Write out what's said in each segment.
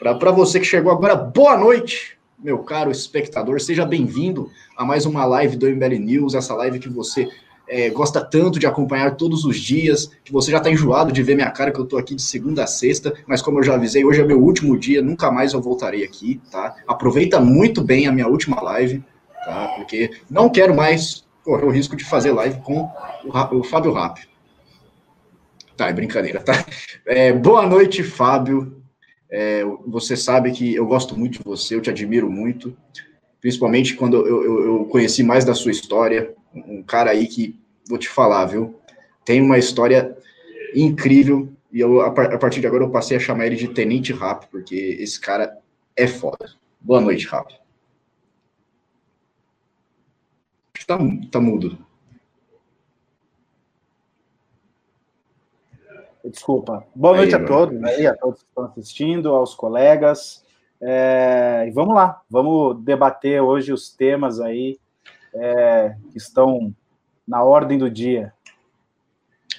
Para você que chegou agora, boa noite, meu caro espectador. Seja bem-vindo a mais uma live do MBL News, essa live que você é, gosta tanto de acompanhar todos os dias, que você já está enjoado de ver minha cara, que eu estou aqui de segunda a sexta, mas como eu já avisei, hoje é meu último dia, nunca mais eu voltarei aqui, tá? Aproveita muito bem a minha última live, tá? Porque não quero mais correr o risco de fazer live com o, o Fábio Rap. Tá, é brincadeira, tá? É, boa noite, Fábio. É, você sabe que eu gosto muito de você, eu te admiro muito, principalmente quando eu, eu, eu, conheci mais da sua história. Um cara aí que, vou te falar, viu? Tem uma história incrível e eu, a partir de agora eu passei a chamar ele de Tenente Rap, porque esse cara é foda. Boa noite, Rap. Tá, tá mudo. Desculpa. Boa noite aí, a todos, aí, a todos que estão assistindo, aos colegas. É, e vamos lá, vamos debater hoje os temas aí é, que estão na ordem do dia.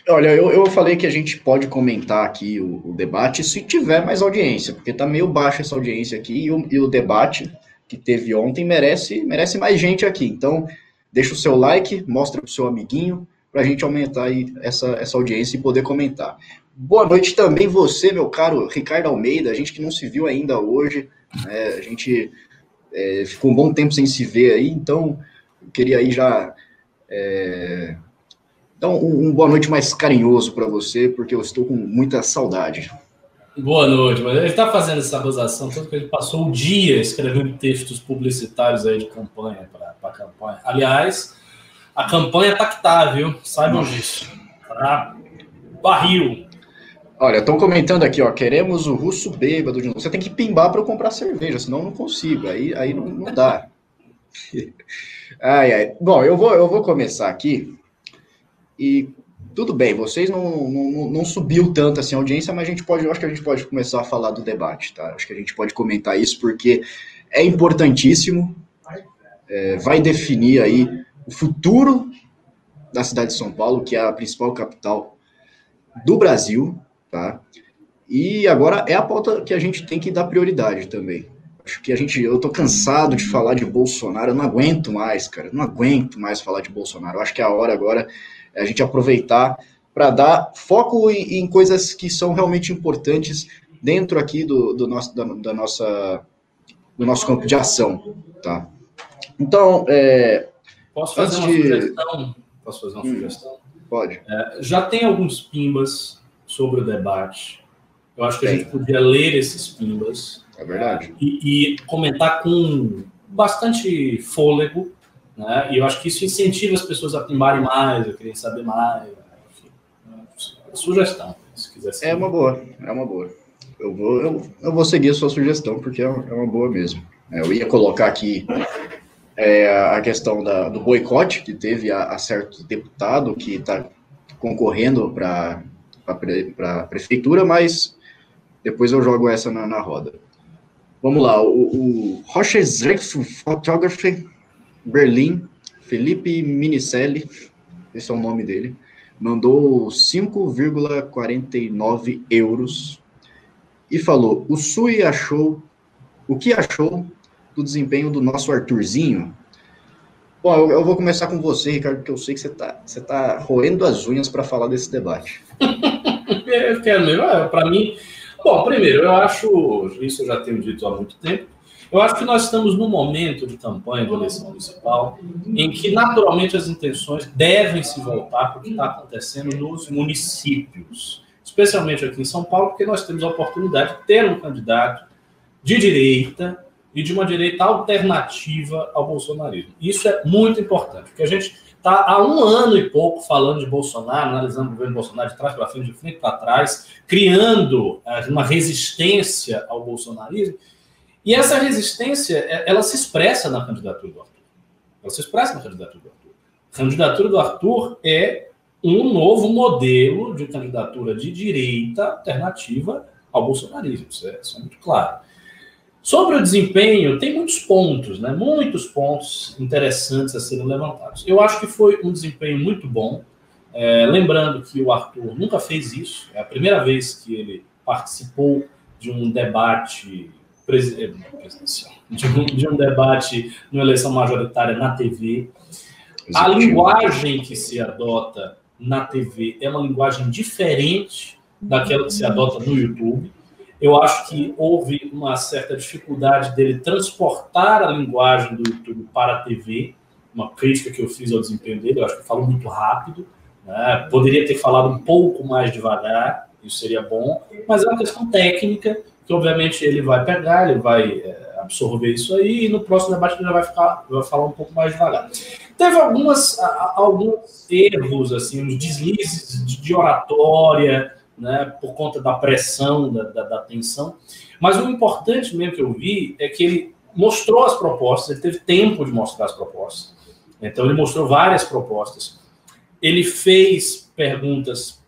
Olha, eu, eu falei que a gente pode comentar aqui o, o debate se tiver mais audiência, porque tá meio baixa essa audiência aqui e o, e o debate que teve ontem merece, merece mais gente aqui. Então, deixa o seu like, mostra para o seu amiguinho, para a gente aumentar aí essa, essa audiência e poder comentar. Boa noite também você, meu caro Ricardo Almeida, a gente que não se viu ainda hoje, né, a gente é, ficou um bom tempo sem se ver aí, então eu queria aí já é, dar um, um boa noite mais carinhoso para você, porque eu estou com muita saudade. Boa noite, mas ele está fazendo essa acusação, tanto que ele passou o dia escrevendo textos publicitários aí de campanha para a campanha. Aliás, a campanha tá que tá, viu? Saibam disso. Tá? Barril. Olha, estão comentando aqui, ó. Queremos o russo bêbado de novo. Você tem que pimbar para eu comprar cerveja, senão eu não consigo. Aí, aí não, não dá. ai, ai. Bom, eu vou, eu vou começar aqui. E tudo bem, vocês não, não, não subiu tanto assim a audiência, mas a gente pode, eu acho que a gente pode começar a falar do debate, tá? Acho que a gente pode comentar isso porque é importantíssimo. É, vai definir aí o futuro da cidade de São Paulo, que é a principal capital do Brasil, tá? E agora é a pauta que a gente tem que dar prioridade também. Acho que a gente, eu tô cansado de falar de Bolsonaro, eu não aguento mais, cara, não aguento mais falar de Bolsonaro. Eu acho que é a hora agora é a gente aproveitar para dar foco em, em, coisas que são realmente importantes dentro aqui do, do nosso, da, da, nossa, do nosso campo de ação, tá? Então, é, Posso fazer Antes uma de... sugestão? Posso fazer uma hum, sugestão? Pode. É, já tem alguns pimbas sobre o debate. Eu acho que tem. a gente podia ler esses pimbas. É verdade. E, e comentar com bastante fôlego. Né? E eu acho que isso incentiva as pessoas a pimbarem mais, a querem saber mais. Enfim, é sugestão, se quiser ser. É uma boa, é uma boa. Eu vou, eu, eu vou seguir a sua sugestão, porque é uma boa mesmo. É, eu ia colocar aqui é, a questão da, do boicote que teve a, a certo deputado que está concorrendo para a pre, prefeitura, mas depois eu jogo essa na, na roda. Vamos lá, o, o Rocha Zrex Photography, Berlim, Felipe Minicelli, esse é o nome dele, mandou 5,49 euros e falou: o Sui achou, o que achou do desempenho do nosso Arthurzinho. Bom, eu, eu, vou começar com você, Ricardo, porque eu sei que você está você tá roendo as unhas para falar desse debate. quero mesmo. É, para mim, bom, primeiro, eu acho, isso eu já tenho dito há muito tempo, eu acho que nós estamos num momento de campanha de eleição municipal em que, naturalmente, as intenções devem se voltar para o que está acontecendo nos municípios, especialmente aqui em São Paulo, porque nós temos a oportunidade de ter um candidato de direita e de uma direita alternativa ao bolsonarismo. Isso é muito importante, porque a gente está há um ano e pouco falando de Bolsonaro, analisando o governo Bolsonaro de trás para frente, de frente para trás, criando eh, uma resistência ao bolsonarismo. E essa resistência, eh, ela se expressa na candidatura do Arthur. Ela se expressa na candidatura do Arthur. A candidatura do Arthur é um novo modelo de candidatura de direita alternativa ao bolsonarismo. Isso é, isso é muito claro. Sobre o desempenho, tem muitos pontos, né? Muitos pontos interessantes a serem levantados. Eu acho que foi um desempenho muito bom. É, lembrando que o Arthur nunca fez isso, é a primeira vez que ele participou de um debate presidencial, de um, de um debate numa eleição majoritária na TV. A linguagem que se adota na TV é uma linguagem diferente daquela que se adota no YouTube. Eu acho que houve uma certa dificuldade dele transportar a linguagem do YouTube para a TV, uma crítica que eu fiz ao desempenho dele. Eu acho que falou muito rápido, né? poderia ter falado um pouco mais devagar, isso seria bom, mas é uma questão técnica que, obviamente, ele vai pegar, ele vai é, absorver isso aí, e no próximo debate ele já vai, ficar, vai falar um pouco mais devagar. Teve algumas, alguns erros, assim, uns deslizes de oratória, né, por conta da pressão, da, da, da, tensão. Mas o importante mesmo que eu vi é que ele mostrou as propostas, ele teve tempo de mostrar as propostas. Então, ele mostrou várias propostas. Ele fez perguntas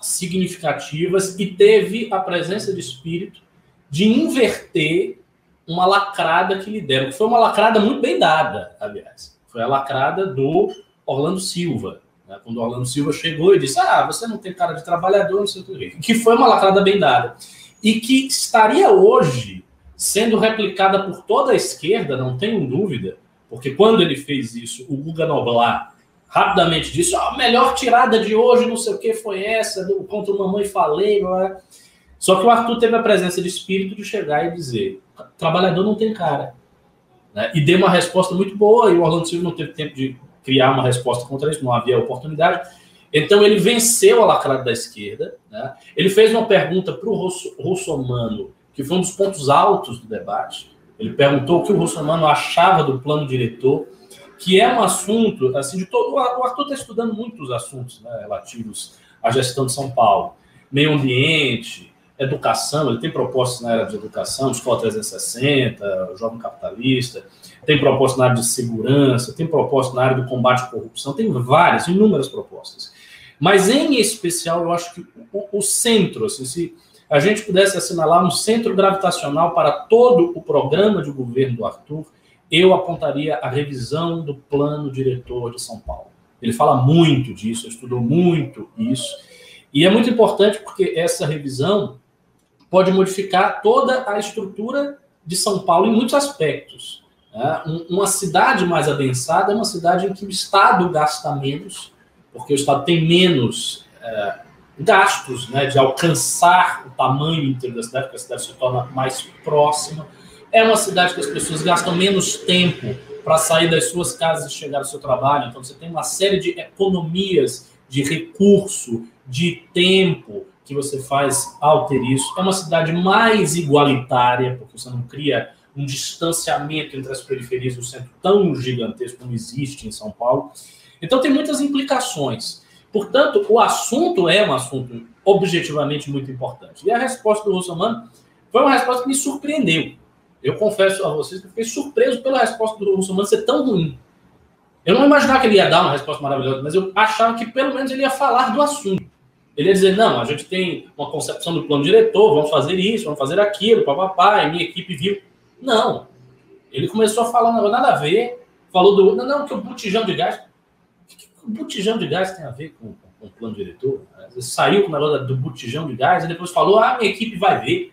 significativas e teve a presença de espírito de inverter uma lacrada que lhe deram, foi uma lacrada muito bem dada, aliás. Foi a lacrada do Orlando Silva, né? Quando o Orlando Silva chegou e disse: Ah, você não tem cara de trabalhador, não sei o que. Que foi uma lacrada bem dada. E que estaria hoje sendo replicada por toda a esquerda, não tenho dúvida, porque quando ele fez isso, o Guga Noblar rapidamente disse: a melhor tirada de hoje, não sei o que, foi essa, do, contra o Mamãe Falei. Blá. Só que o Arthur teve a presença de espírito de chegar e dizer: trabalhador não tem cara. Né? E deu uma resposta muito boa, e o Orlando Silva não teve tempo de criar uma resposta contra isso, não havia oportunidade. Então ele venceu a lacrada da esquerda. Né? Ele fez uma pergunta para o Russomano, que foi um dos pontos altos do debate. Ele perguntou o que o Russomano achava do plano diretor, que é um assunto, assim, de todo. O Arthur está estudando muitos assuntos né, relativos à gestão de São Paulo, meio ambiente, educação. Ele tem propostas na área de educação, Escola 360, Jovem Capitalista tem proposta na área de segurança, tem proposta na área do combate à corrupção, tem várias, inúmeras propostas. Mas, em especial, eu acho que o, o centro, assim, se a gente pudesse assinalar um centro gravitacional para todo o programa de governo do Arthur, eu apontaria a revisão do plano diretor de São Paulo. Ele fala muito disso, estudou muito isso, e é muito importante porque essa revisão pode modificar toda a estrutura de São Paulo em muitos aspectos. É, uma cidade mais adensada é uma cidade em que o Estado gasta menos, porque o Estado tem menos é, gastos né, de alcançar o tamanho inteiro da cidade, porque a cidade se torna mais próxima. É uma cidade que as pessoas gastam menos tempo para sair das suas casas e chegar ao seu trabalho. Então, você tem uma série de economias de recurso, de tempo que você faz ao ter isso. É uma cidade mais igualitária, porque você não cria um distanciamento entre as periferias e o centro tão gigantesco como existe em São Paulo. Então, tem muitas implicações. Portanto, o assunto é um assunto objetivamente muito importante. E a resposta do Russomano foi uma resposta que me surpreendeu. Eu confesso a vocês que fiquei surpreso pela resposta do Russomano ser tão ruim. Eu não imaginava que ele ia dar uma resposta maravilhosa, mas eu achava que pelo menos ele ia falar do assunto. Ele ia dizer, não, a gente tem uma concepção do plano diretor, vamos fazer isso, vamos fazer aquilo, papapá, e minha equipe viu. Não. Ele começou a falar um nada a ver. Falou do. Não, não, que o botijão de gás. O que, o botijão de gás tem a ver com, com o plano diretor? Ele saiu com o negócio do botijão de gás e depois falou: ah, minha equipe vai ver.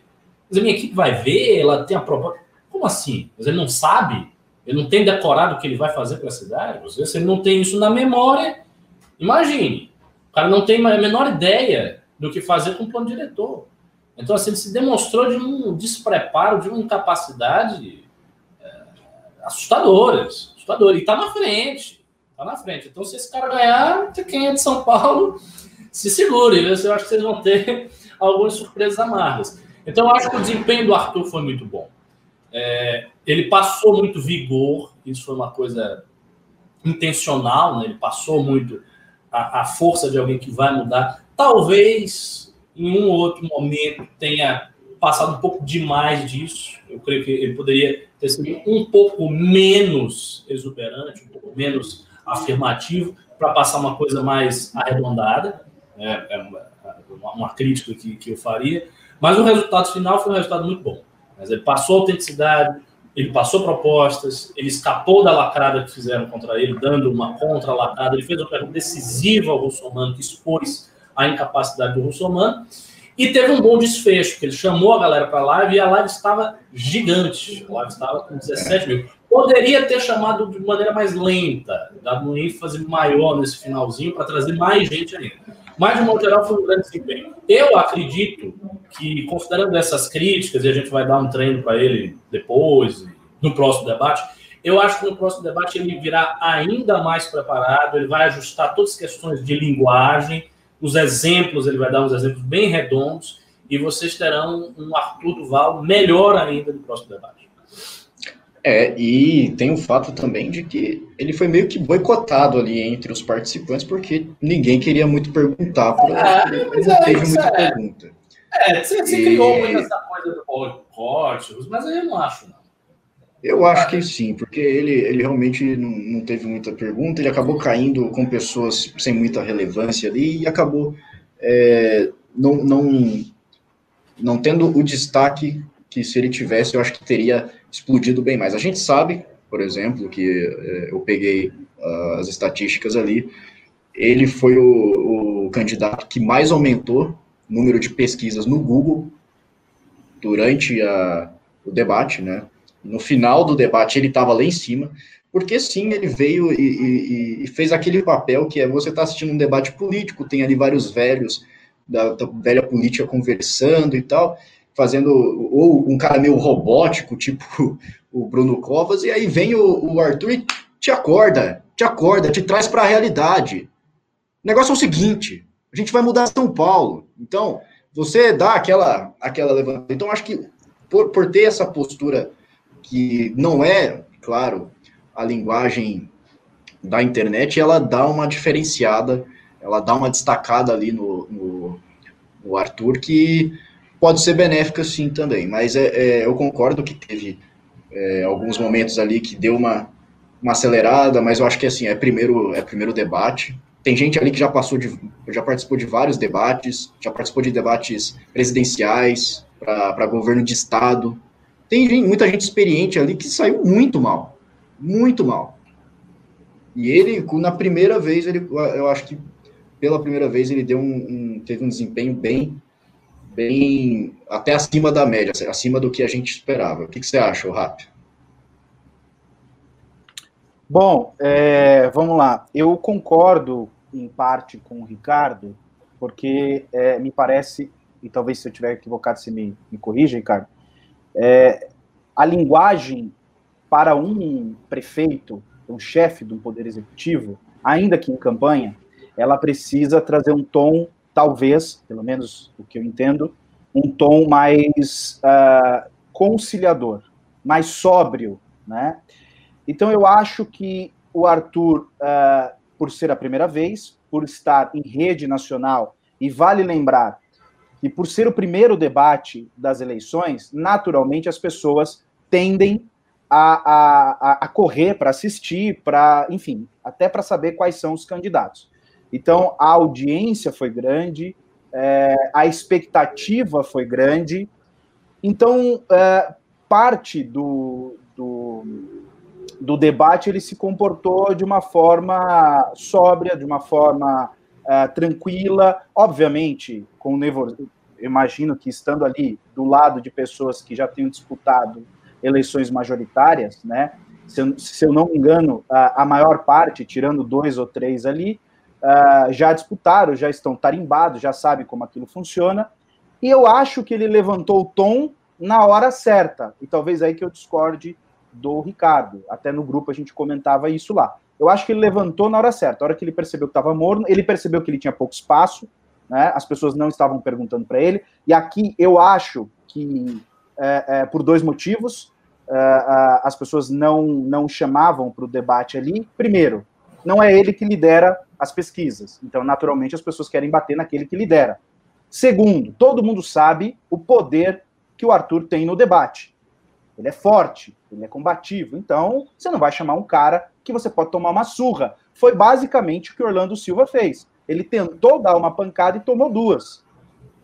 Mas a minha equipe vai ver, ela tem a proposta. Como assim? Mas ele não sabe? Ele não tem decorado o que ele vai fazer para a cidade? Se ele não tem isso na memória, imagine. O cara não tem a menor ideia do que fazer com o plano diretor. Então, assim, ele se demonstrou de um despreparo, de uma incapacidade é, assustadoras. Assustadora. E está na frente. Está na frente. Então, se esse cara ganhar, quem é de São Paulo, se segure. Eu acho que vocês vão ter algumas surpresas amargas. Então, eu acho que o desempenho do Arthur foi muito bom. É, ele passou muito vigor, isso foi uma coisa intencional, né? ele passou muito a, a força de alguém que vai mudar. Talvez em um ou outro momento tenha passado um pouco demais disso. Eu creio que ele poderia ter sido um pouco menos exuberante, um pouco menos afirmativo, para passar uma coisa mais arredondada. É, é uma, uma, crítica que, que eu faria. Mas o resultado final foi um resultado muito bom. Mas ele passou autenticidade, ele passou propostas, ele escapou da lacrada que fizeram contra ele, dando uma contra-lacrada. Ele fez uma pergunta decisiva ao Russomano, que expôs a incapacidade do russomano. E teve um bom desfecho, que ele chamou a galera para a live e a live estava gigante. A live estava com 17 mil. Poderia ter chamado de maneira mais lenta, dado um ênfase maior nesse finalzinho para trazer mais gente ainda. Mas, de modo geral, foi um grande desempenho. Eu acredito que, considerando essas críticas, e a gente vai dar um treino para ele depois, no próximo debate, eu acho que no próximo debate ele virá ainda mais preparado, ele vai ajustar todas as questões de linguagem, os exemplos, ele vai dar uns exemplos bem redondos, e vocês terão um Arthur Duval melhor ainda no próximo debate. É, e tem o fato também de que ele foi meio que boicotado ali entre os participantes, porque ninguém queria muito perguntar, porque é, mas não é, teve muita é. pergunta. É, você, você e... criou muito essa coisa do boicote, mas eu não acho, não. Eu acho que sim, porque ele, ele realmente não, não, teve muita pergunta, ele acabou caindo com pessoas sem muita relevância ali e acabou é, não, não, não tendo o destaque que se ele tivesse, eu acho que teria explodido bem mais. A gente sabe, por exemplo, que é, eu peguei uh, as estatísticas ali, ele foi o, o candidato que mais aumentou o número de pesquisas no Google durante a, o debate, né? No final do debate ele estava lá em cima, porque sim, ele veio e, e, e fez aquele papel que é você está assistindo um debate político, tem ali vários velhos da, da, velha política conversando e tal, fazendo, ou um cara meio robótico, tipo o Bruno Covas, e aí vem o, o Arthur e te acorda, te acorda, te traz para a realidade. O negócio é o seguinte, a gente vai mudar São Paulo, então você dá aquela, aquela levantada. Então, acho que por, por ter essa postura que não é, claro, a linguagem da internet, ela dá uma diferenciada, ela dá uma destacada ali no, no, no Arthur, que pode ser benéfica sim também, mas é, é eu concordo que teve é, alguns momentos ali que deu uma, uma acelerada, mas eu acho que assim, é primeiro, é primeiro debate. Tem gente ali que já passou de, já participou de vários debates, já participou de debates presidenciais para governo de estado, tem gente, muita gente experiente ali que saiu muito mal. Muito mal. E ele, na primeira vez, ele, eu acho que pela primeira vez ele deu um, um, teve um desempenho bem, bem até acima da média, acima do que a gente esperava. O que, que você acha, Rap? Bom, é, vamos lá. Eu concordo em parte com o Ricardo, porque é, me parece, e talvez se eu estiver equivocado, você me, me corrija, Ricardo, é, a linguagem para um prefeito, um chefe de um poder executivo, ainda que em campanha, ela precisa trazer um tom, talvez, pelo menos o que eu entendo, um tom mais uh, conciliador, mais sóbrio, né? Então eu acho que o Arthur, uh, por ser a primeira vez, por estar em rede nacional, e vale lembrar e por ser o primeiro debate das eleições, naturalmente as pessoas tendem a, a, a correr para assistir, para, enfim, até para saber quais são os candidatos. Então, a audiência foi grande, é, a expectativa foi grande. Então, é, parte do, do, do, debate ele se comportou de uma forma sóbria, de uma forma é, tranquila, obviamente com imagino que estando ali do lado de pessoas que já tenham disputado eleições majoritárias, né? Se eu, se eu não me engano, a, maior parte, tirando dois ou três ali, uh, já disputaram, já estão tarimbados, já sabem como aquilo funciona. E eu acho que ele levantou o tom na hora certa. E talvez aí que eu discorde do Ricardo. Até no grupo a gente comentava isso lá. Eu acho que ele levantou na hora certa. A hora que ele percebeu que estava morno, ele percebeu que ele tinha pouco espaço, né? As pessoas não estavam perguntando para ele. E aqui eu acho que, é, é, por dois motivos, é, as pessoas não, não chamavam para o debate ali. Primeiro, não é ele que lidera as pesquisas. Então, naturalmente, as pessoas querem bater naquele que lidera. Segundo, todo mundo sabe o poder que o Arthur tem no debate. Ele é forte, ele é combativo. Então, você não vai chamar um cara que você pode tomar uma surra. Foi basicamente o que Orlando Silva fez. Ele tentou dar uma pancada e tomou duas.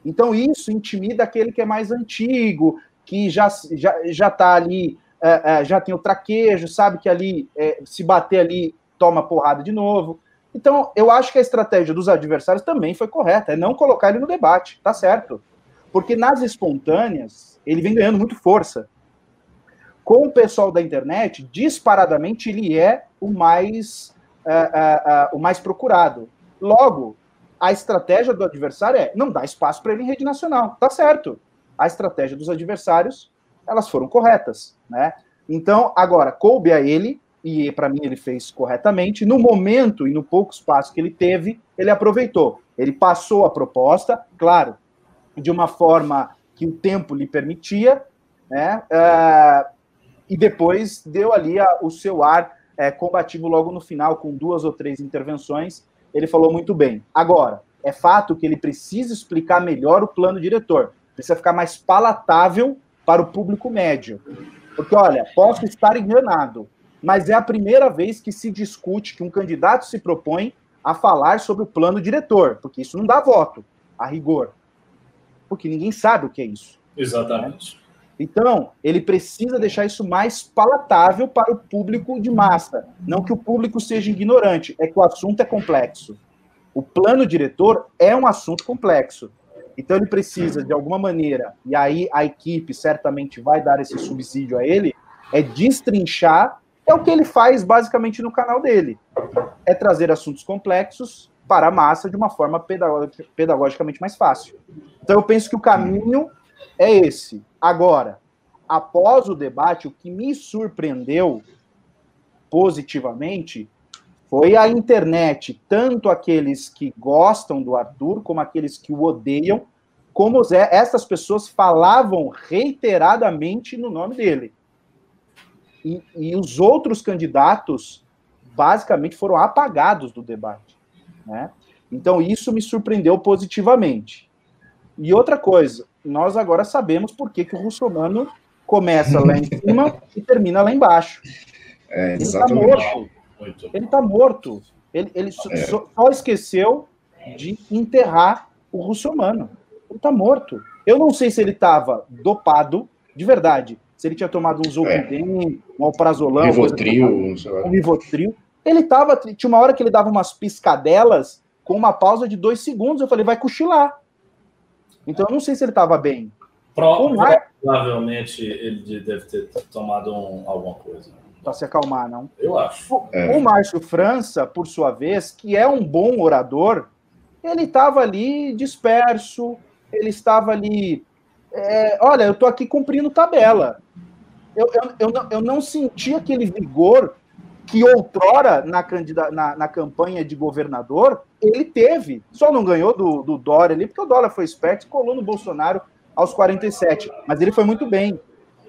Então, isso intimida aquele que é mais antigo, que já já já está ali, é, é, já tem o traquejo, sabe que ali, é, se bater ali, toma porrada de novo. Então, eu acho que a estratégia dos adversários também foi correta, é não colocar ele no debate, tá certo. Porque nas espontâneas, ele vem ganhando muito força. Com o pessoal da internet, disparadamente, ele é o mais, uh, uh, uh, o mais procurado. Logo, a estratégia do adversário é não dar espaço para ele em rede nacional. Tá certo. A estratégia dos adversários, elas foram corretas, né? Então, agora, coube a ele, e para mim ele fez corretamente, no momento e no pouco espaço que ele teve, ele aproveitou. Ele passou a proposta, claro, de uma forma que o tempo lhe permitia, né? Uh, e depois deu ali a, o seu ar é, combativo logo no final, com duas ou três intervenções, ele falou muito bem. Agora, é fato que ele precisa explicar melhor o plano diretor, precisa ficar mais palatável para o público médio. Porque, olha, posso estar enganado, mas é a primeira vez que se discute que um candidato se propõe a falar sobre o plano diretor, porque isso não dá voto, a rigor. Porque ninguém sabe o que é isso. Exatamente. Né? Então, ele precisa deixar isso mais palatável para o público de massa. Não que o público seja ignorante, é que o assunto é complexo. O plano diretor é um assunto complexo. Então, ele precisa, de alguma maneira, e aí a equipe certamente vai dar esse subsídio a ele, é destrinchar. É o que ele faz basicamente no canal dele. É trazer assuntos complexos para a massa de uma forma pedagogicamente mais fácil. Então, eu penso que o caminho é esse. Agora, após o debate, o que me surpreendeu positivamente foi a internet, tanto aqueles que gostam do Arthur, como aqueles que o odeiam, como essas pessoas falavam reiteradamente no nome dele. E, e os outros candidatos, basicamente, foram apagados do debate. Né? Então, isso me surpreendeu positivamente. E outra coisa, nós agora sabemos por que, que o russomano começa lá em cima e termina lá embaixo. É, ele está morto. Ele está morto. Ele, ele é. só, só, esqueceu de enterrar o russomano. Ele está morto. Eu não sei se ele estava dopado, de verdade. Se ele tinha tomado um Zolpidem, é. um alprazolam, Rivotril, um Rivotril. Ele estava... Tinha uma hora que ele dava umas piscadelas com uma pausa de dois segundos. Eu falei, vai cochilar. Então eu não sei se ele estava bem. Pro. Provavelmente ele deve ter tomado um, alguma coisa. Para se acalmar, não? Eu acho. O, é. o Márcio França, por sua vez, que é um bom orador, ele estava ali disperso, ele estava ali. É, olha, eu estou aqui cumprindo tabela. Eu, eu, eu, não, eu não senti aquele vigor que outrora na, na, na, campanha de governador ele teve. Só não ganhou do, do Dória ali, porque o Dória foi esperto e colou no Bolsonaro aos 47. Mas ele foi muito bem.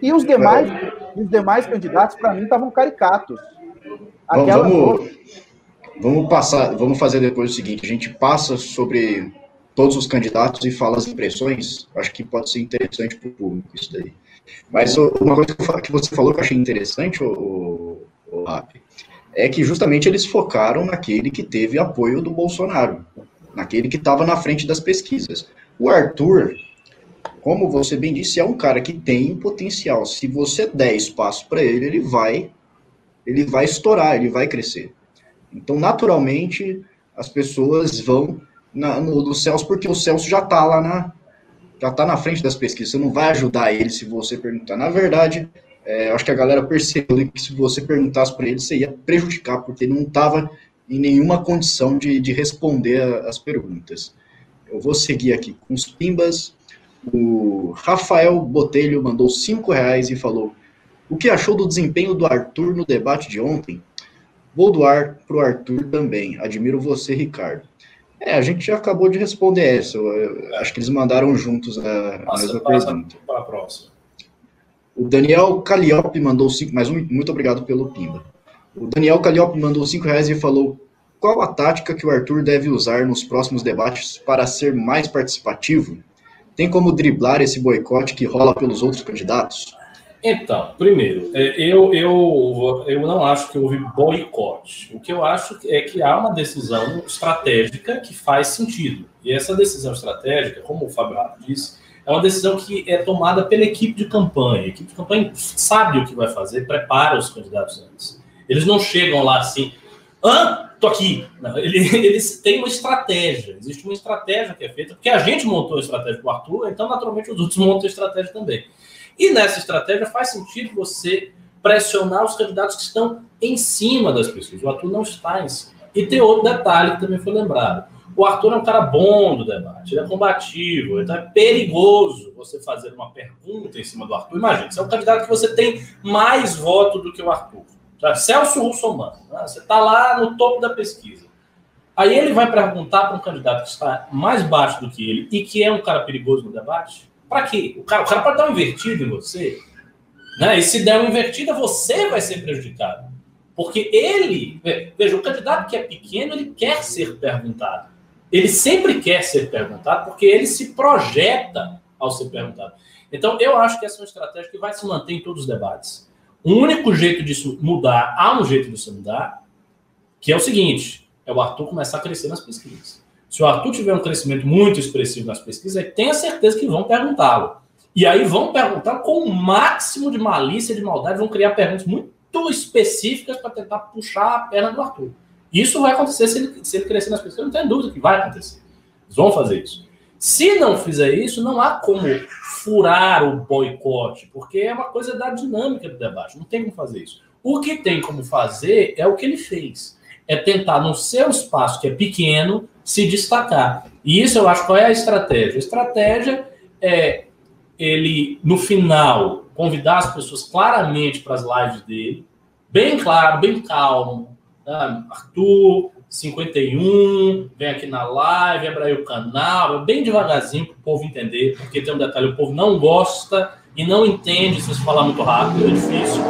E os demais, os demais candidatos, para mim, estavam caricatos. Aquela vamos, vamos passar, vamos fazer depois o seguinte: a gente passa sobre todos os candidatos e fala as impressões. Acho que pode ser interessante para o público isso daí. Mas uma coisa que você falou que eu achei interessante, o, o, o é que justamente eles focaram naquele que teve apoio do Bolsonaro, naquele que estava na frente das pesquisas. O Arthur, como você bem disse, é um cara que tem potencial. Se você der espaço para ele, ele vai, ele vai estourar, ele vai crescer. Então, naturalmente, as pessoas vão na, no, no Celso, porque o Celso já está lá na, já está na frente das pesquisas. Você não vai ajudar ele se você perguntar. Na verdade, é, acho que a galera percebeu que se você perguntasse para ele, você ia prejudicar, porque ele não estava em nenhuma condição de, de responder as perguntas. Eu vou seguir aqui com os pimbas. O Rafael Botelho mandou cinco reais e falou: O que achou do desempenho do Arthur no debate de ontem? Vou doar para o Arthur também. Admiro você, Ricardo. É, a gente já acabou de responder essa. Eu acho que eles mandaram juntos a, a mesma pergunta. Para a próxima. O Daniel Calliope mandou cinco, mais um, muito obrigado pelo Pimba. O Daniel Calliope mandou cinco reais e falou: qual a tática que o Arthur deve usar nos próximos debates para ser mais participativo? Tem como driblar esse boicote que rola pelos outros candidatos? Então, primeiro, é, eu, eu, eu não acho que houve boicote. O que eu acho é que há uma decisão estratégica que faz sentido. E essa decisão estratégica, como o Fábio disse, é uma decisão que é tomada pela equipe de campanha. A equipe de campanha sabe o que vai fazer, prepara os candidatos antes. Eles não chegam lá assim, Hã? Tô aqui. Não, ele, eles têm uma estratégia. Existe uma estratégia que é feita, porque a gente montou a estratégia do Arthur, então naturalmente os outros montam a estratégia também. E nessa estratégia faz sentido você pressionar os candidatos que estão em cima das pessoas. O Arthur não está em cima. E tem outro detalhe que também foi lembrado. O Arthur é um cara bom do debate, ele é combativo, então é perigoso você fazer uma pergunta em cima do Arthur. Imagina, você é um candidato que você tem mais voto do que o Arthur. Celso Russomano, né? você está lá no topo da pesquisa. Aí ele vai perguntar para um candidato que está mais baixo do que ele e que é um cara perigoso no debate? Para quê? O cara, o cara pode dar um invertido em você. Né? E se der uma invertida, você vai ser prejudicado. Porque ele, veja, o candidato que é pequeno, ele quer ser perguntado. Ele sempre quer ser perguntado porque ele se projeta ao ser perguntado. Então, eu acho que essa é uma estratégia que vai se manter em todos os debates. O único jeito disso mudar, há um jeito disso mudar, que é o seguinte: é o Arthur começar a crescer nas pesquisas. Se o Arthur tiver um crescimento muito expressivo nas pesquisas, tenha certeza que vão perguntá-lo. E aí vão perguntar com o máximo de malícia, de maldade, vão criar perguntas muito específicas para tentar puxar a perna do Arthur. Isso vai acontecer se ele, se ele crescer nas pesquisas, não tem dúvida que vai acontecer. Eles vão fazer isso. Se não fizer isso, não há como furar o boicote, porque é uma coisa da dinâmica do debate, não tem como fazer isso. O que tem como fazer é o que ele fez, é tentar no seu espaço, que é pequeno, se destacar. E isso eu acho qual é a estratégia. A estratégia é ele, no final, convidar as pessoas claramente para as lives dele, bem claro, bem calmo. Arthur, 51, vem aqui na live, abre aí o canal, bem devagarzinho para o povo entender, porque tem um detalhe, o povo não gosta e não entende se você falar muito rápido, é difícil.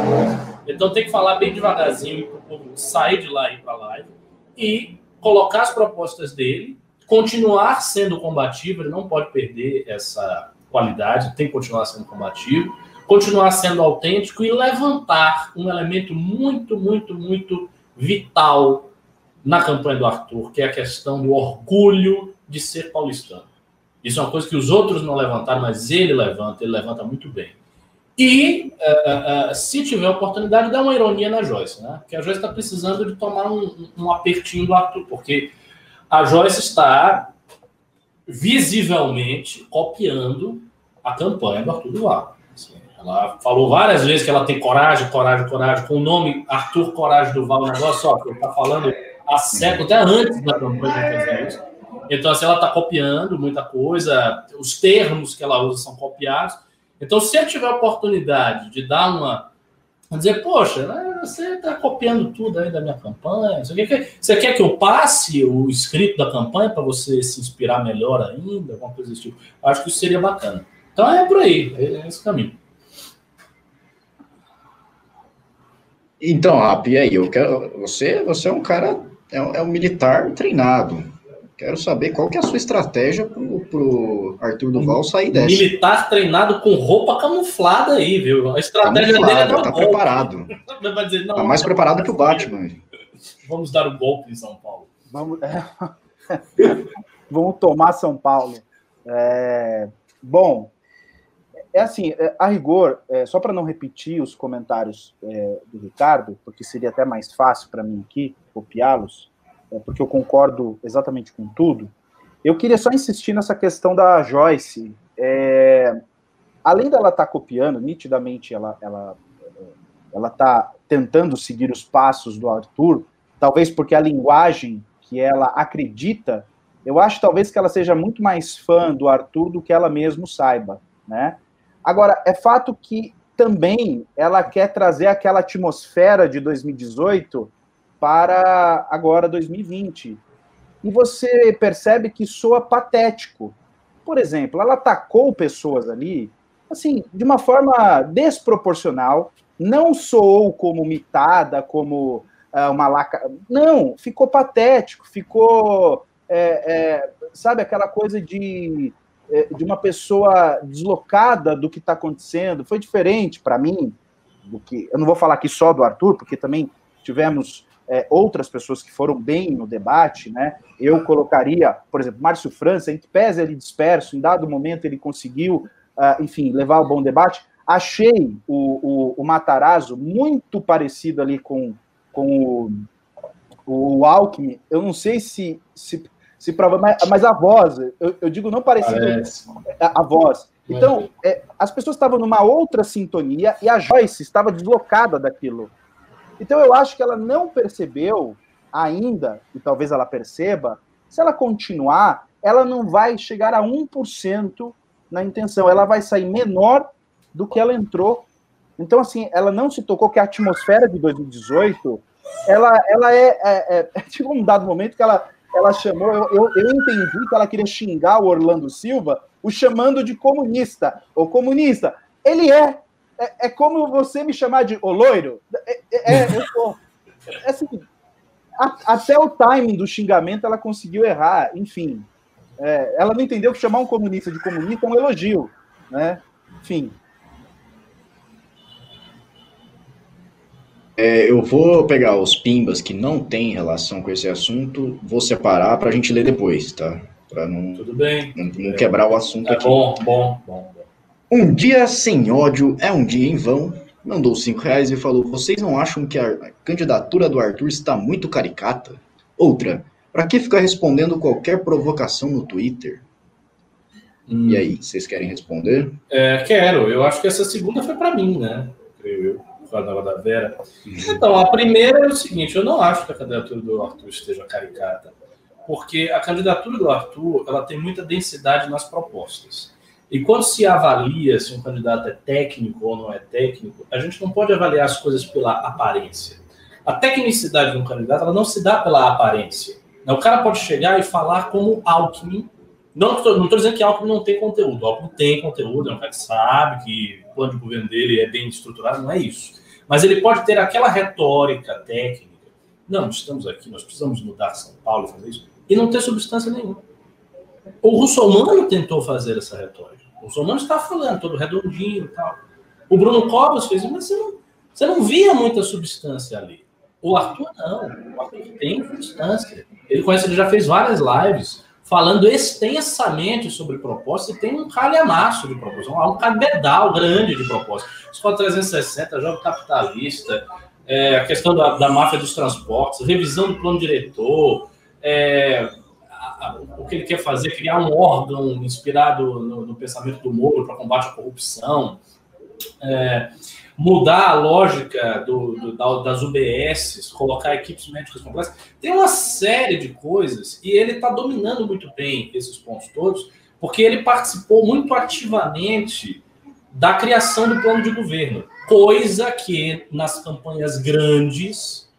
Então tem que falar bem devagarzinho para o povo sair de lá e ir para a live e colocar as propostas dele, continuar sendo combativo, ele não pode perder essa qualidade, tem que continuar sendo combativo, continuar sendo autêntico e levantar um elemento muito, muito, muito vital na campanha do Arthur, que é a questão do orgulho de ser paulistano. Isso é uma coisa que os outros não levantaram, mas ele levanta, ele levanta muito bem. E, uh, uh, se tiver oportunidade, dá uma ironia na Joyce, né? Porque a Joyce está precisando de tomar um, um, apertinho do Arthur, porque a Joyce está visivelmente copiando a campanha do Arthur Duval. Ela falou várias vezes que ela tem coragem, coragem, coragem, com o nome Arthur Coragem Duval, o negócio, ó, que ele está falando há séculos, até antes da campanha de. Então, assim, ela está copiando muita coisa, os termos que ela usa são copiados. Então, se eu tiver a oportunidade de dar uma. dizer, poxa, né, você está copiando tudo aí da minha campanha. Você quer, que, você quer que eu passe o escrito da campanha para você se inspirar melhor ainda? Alguma coisa desse tipo? Acho que isso seria bacana. Então é por aí, é esse caminho. Então, Rap, e aí? Eu quero, você, você é um cara é, é um militar treinado. Quero saber qual que é a sua estratégia pro, pro Arthur Duval sair dessa. Militar treinado com roupa camuflada aí, viu? A estratégia dele é tá golpe. preparado. dizer, não, tá mais preparado que o Batman. Vamos dar o um golpe em São Paulo. Vamos, é... Vamos tomar São Paulo. É... Bom, é assim, é, a rigor, é, só para não repetir os comentários é, do Ricardo, porque seria até mais fácil para mim aqui, copiá-los, é, porque eu concordo exatamente com tudo. Eu queria só insistir nessa questão da Joyce. É, além dela estar tá copiando, nitidamente ela ela ela está tentando seguir os passos do Arthur, talvez porque a linguagem que ela acredita, eu acho talvez que ela seja muito mais fã do Arthur do que ela mesmo saiba, né? Agora, é fato que também ela quer trazer aquela atmosfera de 2018 para agora 2020. E você percebe que soa patético. Por exemplo, ela atacou pessoas ali, assim, de uma forma desproporcional, não soou como mitada, como uh, uma laca. Não, ficou patético, ficou, é, é, sabe, aquela coisa de, de uma pessoa deslocada do que está acontecendo. Foi diferente para mim do que. Eu não vou falar aqui só do Arthur, porque também tivemos é, outras pessoas que foram bem no debate, né? Eu colocaria, por exemplo, Márcio França, em que pese ele disperso, em dado momento ele conseguiu, uh, enfim, levar o bom debate. Achei o, o, o Matarazzo muito parecido ali com, com o, o Alckmin, eu não sei se, se, se prova, mas, mas a voz, eu, eu digo não parecido a, a, voz. Então, é, as pessoas estavam numa outra sintonia e a Joyce estava deslocada daquilo. Então, eu acho que ela não percebeu ainda, e talvez ela perceba, se ela continuar, ela não vai chegar a 1% na intenção, ela vai sair menor do que ela entrou. Então, assim, ela não se tocou que a atmosfera de 2018 ela, ela é, é, é, Tipo, um dado momento que ela, ela chamou. Eu, eu, eu, entendi que ela queria xingar o Orlando Silva, o chamando de comunista. O comunista. Ele é. É, é como você me chamar de o loiro. É, é, é eu é assim, a, até o timing do xingamento ela conseguiu errar. Enfim. É, ela não entendeu que chamar um comunista de comunista é um elogio. Né? Enfim. É, eu vou pegar os pimbas que não têm relação com esse assunto, vou separar para a gente ler depois, tá? Para não, Tudo bem. não, não quebrar o assunto é aqui. Bom, bom, bom, bom. Um dia sem ódio é um dia em vão. Mandou cinco reais e falou: Vocês não acham que a candidatura do Arthur está muito caricata? Outra, para que ficar respondendo qualquer provocação no Twitter? Hum. E aí, vocês querem responder? É, quero. Eu acho que essa segunda foi para mim, né? Da Vera. Então, a primeira é o seguinte: eu não acho que a candidatura do Arthur esteja caricata, porque a candidatura do Arthur ela tem muita densidade nas propostas. E quando se avalia se um candidato é técnico ou não é técnico, a gente não pode avaliar as coisas pela aparência. A tecnicidade de um candidato ela não se dá pela aparência. O cara pode chegar e falar como Alckmin. Não estou dizendo que Alckmin não tem conteúdo. Alckmin tem conteúdo, é um cara que sabe que o plano de governo dele é bem estruturado, não é isso. Mas ele pode ter aquela retórica técnica. Não, estamos aqui, nós precisamos mudar São Paulo, fazer isso. E não ter substância nenhuma. O russomano tentou fazer essa retórica. O russomano está falando, todo redondinho e tal. O Bruno Covas fez, mas você não, você não via muita substância ali. O Arthur não. O Arthur tem substância. Ele conhece, ele já fez várias lives falando extensamente sobre propósito e tem um calhamaço de propósito, um cabedal grande de propósito. Escola 360, jogo capitalista, é, a questão da, da, máfia dos transportes, revisão do plano diretor, é, a, a, o que ele quer fazer, criar um órgão inspirado no, no pensamento do Moro para combate à corrupção. É, mudar a lógica do, do, das UBSs, colocar equipes médicas complexas. Tem uma série de coisas e ele está dominando muito bem esses pontos todos, porque ele participou muito ativamente da criação do plano de governo, coisa que nas campanhas grandes,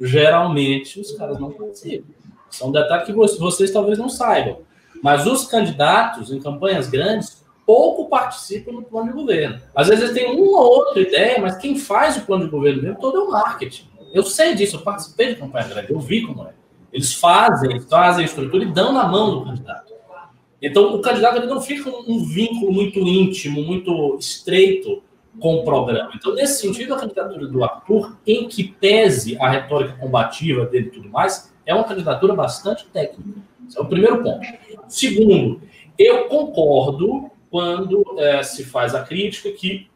geralmente, os caras não participam. São é detalhes que vocês, vocês talvez não saibam. Mas os candidatos em campanhas grandes pouco participam do plano de governo. Às vezes tem uma ou outra ideia, mas quem faz o plano de governo mesmo todo é o marketing. Eu sei disso, eu participei de campanha grande, eu vi como é. Eles fazem, fazem a estrutura e dão na mão do candidato. Então, o candidato ele não fica um, um vínculo muito íntimo, muito estreito com o programa. Então, nesse sentido, a candidatura do Arthur, em que pese a retórica combativa dele e tudo mais, é uma candidatura bastante técnica. Esse é o primeiro ponto. Segundo, eu concordo quando é, se faz a crítica que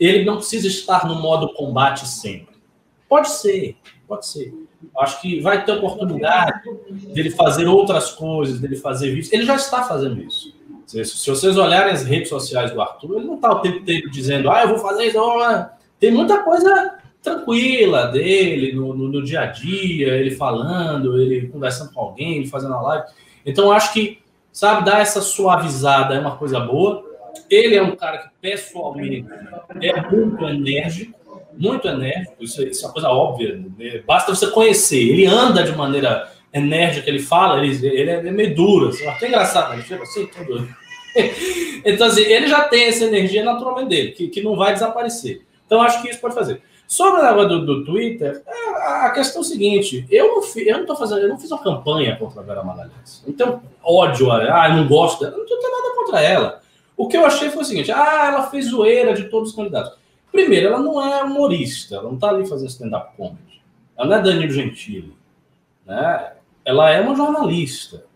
ele não precisa estar no modo combate sempre. Pode ser, pode ser. Acho que vai ter oportunidade dele fazer outras coisas, dele fazer vídeos. Ele já está fazendo isso. Se, se vocês olharem as redes sociais do Arthur, ele não está o tempo inteiro dizendo, ah, eu vou fazer isso. Tem muita coisa tranquila dele no, no, no, dia a dia, ele falando, ele conversando com alguém, ele fazendo a live. Então, acho que sabe? Dar essa suavizada é uma coisa boa. Ele é um cara que, pessoalmente, é muito enérgico, muito enérgico, isso, isso é uma coisa óbvia, né? basta você conhecer. Ele anda de maneira enérgica, ele fala, ele, ele é meio duro, assim, até engraçado, ele fica assim, então, assim, ele já tem essa energia naturalmente dele, que, que não vai desaparecer. Então, acho que isso pode fazer. Sobre a do, do Twitter, é, a questão é a seguinte: eu não, fiz, eu não tô fazendo, eu não fiz uma campanha contra a Vera Magalhães. Tenho ódio, ah, eu não gosto dela, não tenho nada contra ela. O que eu achei foi o seguinte: ah, ela fez zoeira de todos os candidatos. Primeiro, ela não é humorista, ela não está ali fazendo stand-up comedy. Ela não é Danilo Gentili. Né? Ela é uma jornalista.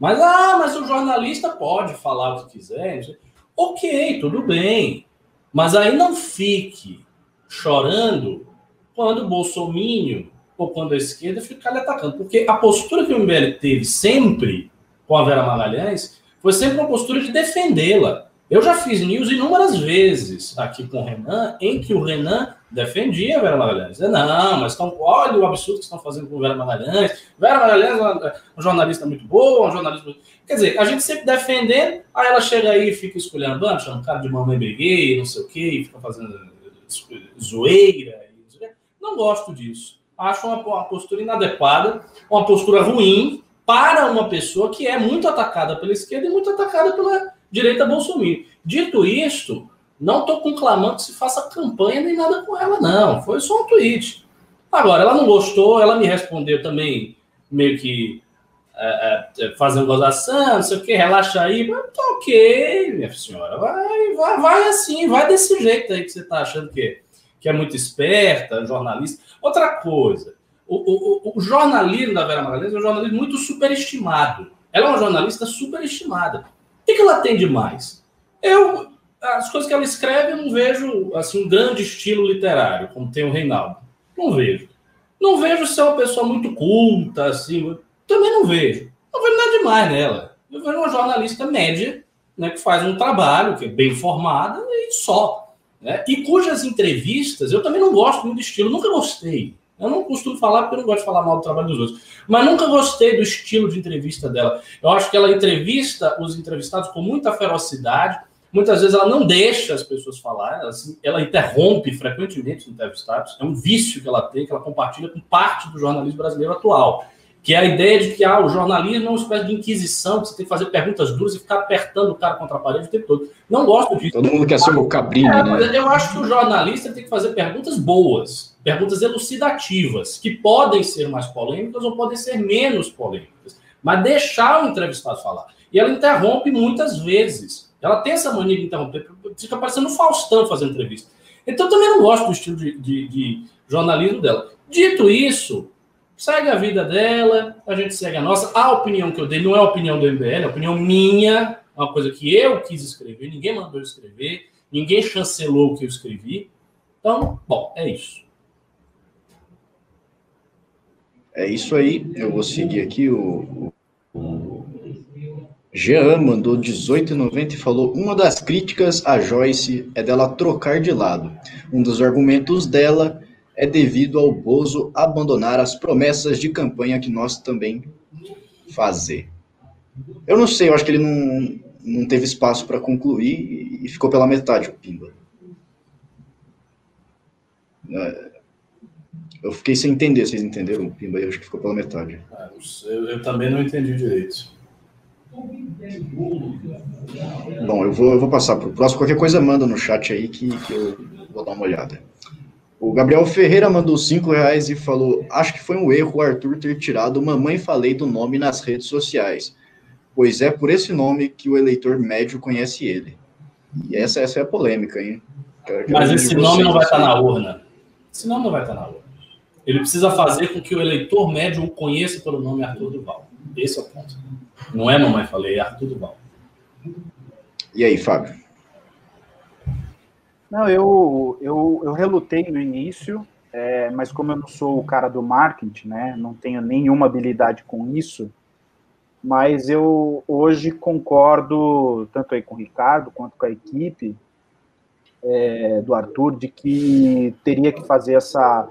Mas, ah, mas o jornalista pode falar o que quiser. Ok, tudo bem. Mas aí não fique chorando quando o Bolsonaro ou quando a esquerda ficar lhe atacando. Porque a postura que o MBL teve sempre com a Vera Magalhães foi sempre uma postura de defendê-la. Eu já fiz news inúmeras vezes aqui com o Renan, em que o Renan defendia a Vera Magalhães. Não, mas estão, olha o absurdo que estão fazendo com a Vera Magalhães. Vera Magalhães é uma, jornalista muito boa, uma jornalista muito... Quer dizer, a gente sempre defendendo, aí ela chega aí e fica esculhambando, chama cara de mamãe briguei, não sei o quê, e fica fazendo zoeira. Não gosto disso. Acho uma, uma postura inadequada, uma postura ruim para uma pessoa que é muito atacada pela esquerda e muito atacada pela direita bolsonaro. Dito isto, não estou conclamando que se faça campanha nem nada com ela, não. Foi só um tweet. Agora, ela não gostou, ela me respondeu também, meio que é, é, fazendo gozação, não sei o que, relaxa aí. Mas tá ok, minha senhora. Vai, vai, vai assim, vai desse jeito aí que você está achando que, que é muito esperta, jornalista. Outra coisa, o, o, o jornalismo da Vera Magalhães é um jornalismo muito superestimado. Ela é uma jornalista superestimada que, que ela tem de mais? Eu, as coisas que ela escreve, eu não vejo assim, um grande estilo literário, como tem o Reinaldo. Não vejo. Não vejo ser uma pessoa muito culta, assim. Também não vejo. Não vejo nada demais nela. Eu vejo uma jornalista média, né, que faz um trabalho, que é bem formada e só. Né? E cujas entrevistas eu também não gosto muito do estilo, nunca gostei. Eu não costumo falar porque eu não gosto de falar mal do trabalho dos outros. Mas nunca gostei do estilo de entrevista dela. Eu acho que ela entrevista os entrevistados com muita ferocidade. Muitas vezes ela não deixa as pessoas falar, ela, ela interrompe frequentemente os entrevistados. É um vício que ela tem, que ela compartilha com parte do jornalismo brasileiro atual que é a ideia de que ah, o jornalismo é uma espécie de inquisição, que você tem que fazer perguntas duras e ficar apertando o cara contra a parede o tempo todo. Não gosto disso. Todo mundo quer ser o cabrinho, é, né? Eu acho que o jornalista tem que fazer perguntas boas, perguntas elucidativas, que podem ser mais polêmicas ou podem ser menos polêmicas, mas deixar o entrevistado falar. E ela interrompe muitas vezes. Ela tem essa mania de interromper, fica parecendo o Faustão fazendo entrevista. Então, eu também não gosto do estilo de, de, de jornalismo dela. Dito isso, segue a vida dela, a gente segue a nossa. A opinião que eu dei não é a opinião do MBL, é a opinião minha, é uma coisa que eu quis escrever, ninguém mandou escrever, ninguém chancelou o que eu escrevi. Então, bom, é isso. É isso aí. Eu vou seguir aqui o, o Jean mandou 18,90 e falou: Uma das críticas a Joyce é dela trocar de lado. Um dos argumentos dela é devido ao Bozo abandonar as promessas de campanha que nós também fazer. Eu não sei, eu acho que ele não, não teve espaço para concluir e ficou pela metade o Pimba. É, eu fiquei sem entender, vocês entenderam o Pimba? Eu acho que ficou pela metade. Ah, eu, eu, também não entendi direito. Bom, eu vou, eu vou passar para o próximo. Qualquer coisa manda no chat aí que, que eu vou dar uma olhada. O Gabriel Ferreira mandou cinco reais e falou: Acho que foi um erro o Arthur ter tirado Mamãe Falei do nome nas redes sociais, pois é por esse nome que o eleitor médio conhece ele. E essa, essa é a polêmica, hein? Mas esse nome não vai estar na urna. Esse nome não vai estar na urna. Ele precisa fazer com que o eleitor médio o conheça pelo nome Arthur Duval. Esse é o ponto. Não é Mamãe Falei, é Arthur Duval. E aí, Fábio? Não, eu, eu, eu relutei no início, é, mas como eu não sou o cara do marketing, né, não tenho nenhuma habilidade com isso, mas eu hoje concordo tanto aí com o Ricardo quanto com a equipe é, do Arthur de que teria que fazer essa.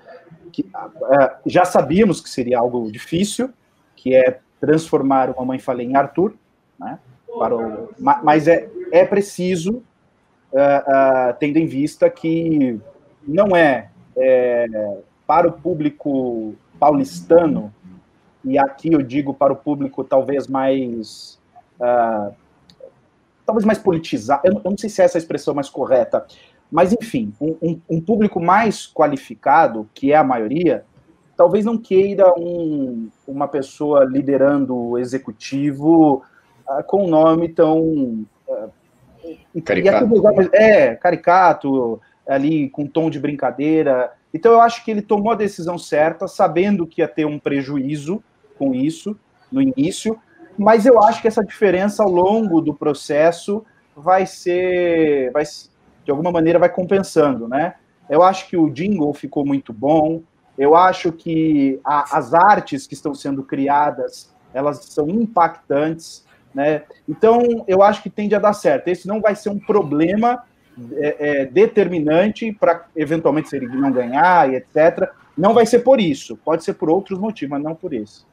Que, é, já sabíamos que seria algo difícil, que é transformar uma mãe falei em Arthur, né? Para o, mas é, é preciso uh, tendo em vista que não é, é, para o público paulistano, e aqui eu digo para o público talvez mais. Uh, talvez mais politizado, eu, eu, não sei se é essa a expressão mais correta, mas enfim, um, um, um público mais qualificado, que é a maioria, talvez não queira um, uma pessoa liderando o executivo uh, com um nome tão uh, Caricato. é, caricato, ali com tom de brincadeira. Então eu acho que ele tomou a decisão certa, sabendo que ia ter um prejuízo com isso no início, mas eu acho que essa diferença ao longo do processo vai ser, vai, de alguma maneira vai compensando, né? Eu acho que o jingle ficou muito bom, Eu acho que a, as artes que estão sendo criadas, elas são impactantes, né? Então, eu acho que tende a dar certo. Esse não vai ser um problema é, é, determinante para, eventualmente, se ele não ganhar e etc. Não vai ser por isso. Pode ser por outros motivos, mas não por isso.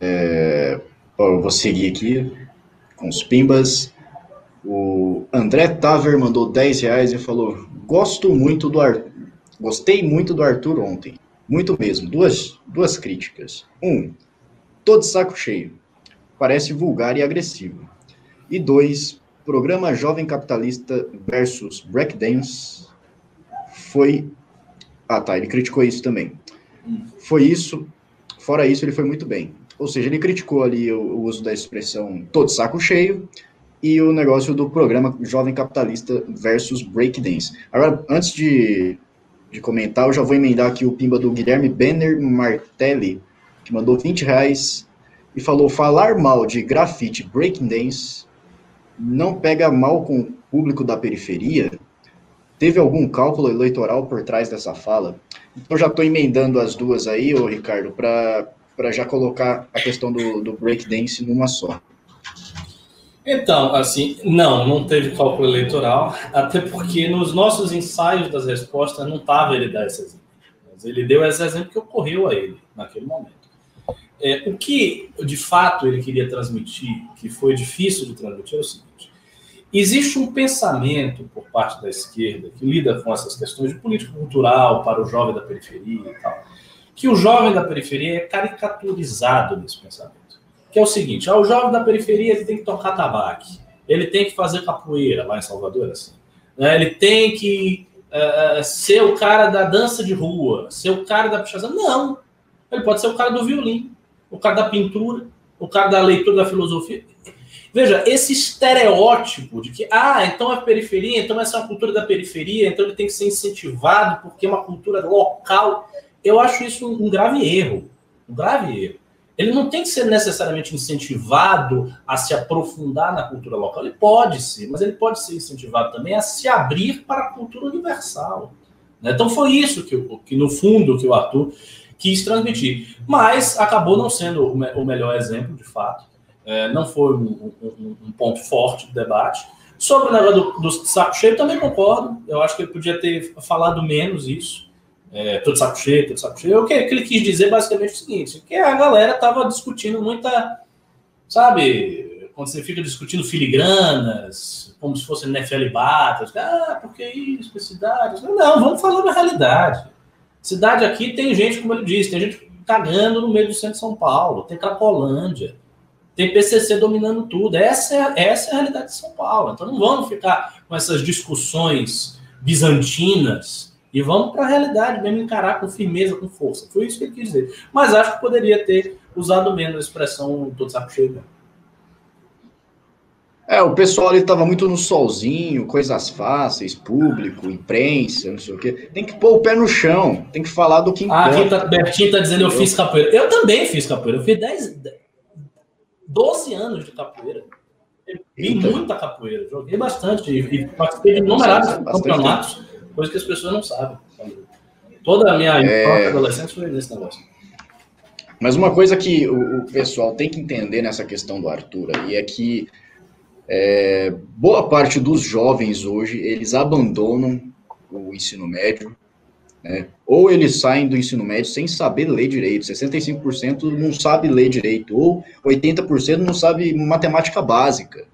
É, eu vou seguir aqui com os pimbas. O André Taver mandou 10 reais e falou: Gosto muito do Arthur. Gostei muito do Arthur ontem. Muito mesmo. Duas, duas críticas. Um, todo saco cheio. Parece vulgar e agressivo. E dois, programa Jovem Capitalista versus Breakdance foi. Ah, tá. Ele criticou isso também. Foi isso. Fora isso, ele foi muito bem. Ou seja, ele criticou ali o, o uso da expressão todo saco cheio e o negócio do programa Jovem Capitalista versus Breakdance. Agora, antes de, de comentar, eu já vou emendar aqui o pimba do Guilherme Benner Martelli, que mandou 20 reais e falou: falar mal de grafite breakdance não pega mal com o público da periferia? Teve algum cálculo eleitoral por trás dessa fala? Então já estou emendando as duas aí, ô Ricardo, para já colocar a questão do, do breakdance numa só. Então, assim, não, não teve cálculo eleitoral, até porque nos nossos ensaios das respostas não estava ele dar esse exemplo. Mas ele deu esse exemplo que ocorreu a ele naquele momento. É, o que, de fato, ele queria transmitir, que foi difícil de transmitir, é o seguinte: existe um pensamento por parte da esquerda que lida com essas questões de política cultural para o jovem da periferia e tal, que o jovem da periferia é caricaturizado nesse pensamento que é o seguinte: ah, o jovem da periferia ele tem que tocar tabaco, ele tem que fazer capoeira lá em Salvador, assim. Né? Ele tem que uh, ser o cara da dança de rua, ser o cara da pichação. Não. Ele pode ser o cara do violino, o cara da pintura, o cara da leitura da filosofia. Veja, esse estereótipo de que, ah, então é periferia, então essa é uma cultura da periferia, então ele tem que ser incentivado porque é uma cultura local. Eu acho isso um grave erro. Um grave erro. Ele não tem que ser necessariamente incentivado a se aprofundar na cultura local. Ele pode ser, mas ele pode ser incentivado também a se abrir para a cultura universal. Né? Então foi isso que, que, no fundo, que o Arthur quis transmitir. Mas acabou não sendo o, melhor exemplo, de fato. É, não foi um, um, um, ponto forte do debate. Sobre o negócio do, do saco cheio, também concordo. Eu acho que ele podia ter falado menos isso é, todo saco cheio, todo saco cheio. O que, ele quis dizer basicamente é o seguinte: que a galera tava discutindo muita, sabe, quando você fica discutindo filigranas, como se fosse NFL Batas, ah, porque isso, que cidade? Não, vamos falar da realidade. Cidade aqui tem gente, como ele disse, tem gente cagando no meio do centro de São Paulo, tem Cracolândia, tem PCC dominando tudo. Essa é, essa é a realidade de São Paulo. Então não vamos ficar com essas discussões bizantinas e vamos para a realidade mesmo, encarar com firmeza, com força. Foi isso que ele quis dizer. Mas acho que poderia ter usado menos a expressão todo saco cheio. É, o pessoal ali estava muito no solzinho, coisas fáceis, público, imprensa, não sei o quê. Tem que pôr o pé no chão, tem que falar do que importa. Ah, aqui tá, Bertinho tá dizendo eu fiz capoeira. Eu também fiz capoeira. Eu fiz 10, 12 anos de capoeira. Eu vi muita capoeira, joguei bastante e participei de inúmeros campeonatos. Tempo coisa que as pessoas não sabem. Toda a minha é... adolescência foi nesse negócio. Mas uma coisa que o, o, pessoal tem que entender nessa questão do Arthur aí é que é, boa parte dos jovens hoje, eles abandonam o ensino médio, né? ou eles saem do ensino médio sem saber ler direito, 65% não sabe ler direito, ou 80% não sabe matemática básica.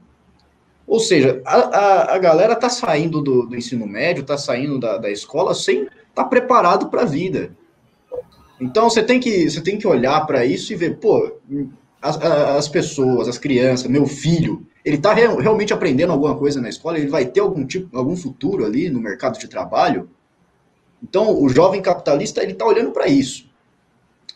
Ou seja, a, a, a galera tá saindo do, do, ensino médio, tá saindo da, da escola sem estar tá preparado para a vida. Então você tem que, você tem que olhar para isso e ver, pô, as, as, pessoas, as crianças, meu filho, ele está re, realmente aprendendo alguma coisa na escola, ele vai ter algum tipo, algum futuro ali no mercado de trabalho. Então o jovem capitalista ele está olhando para isso.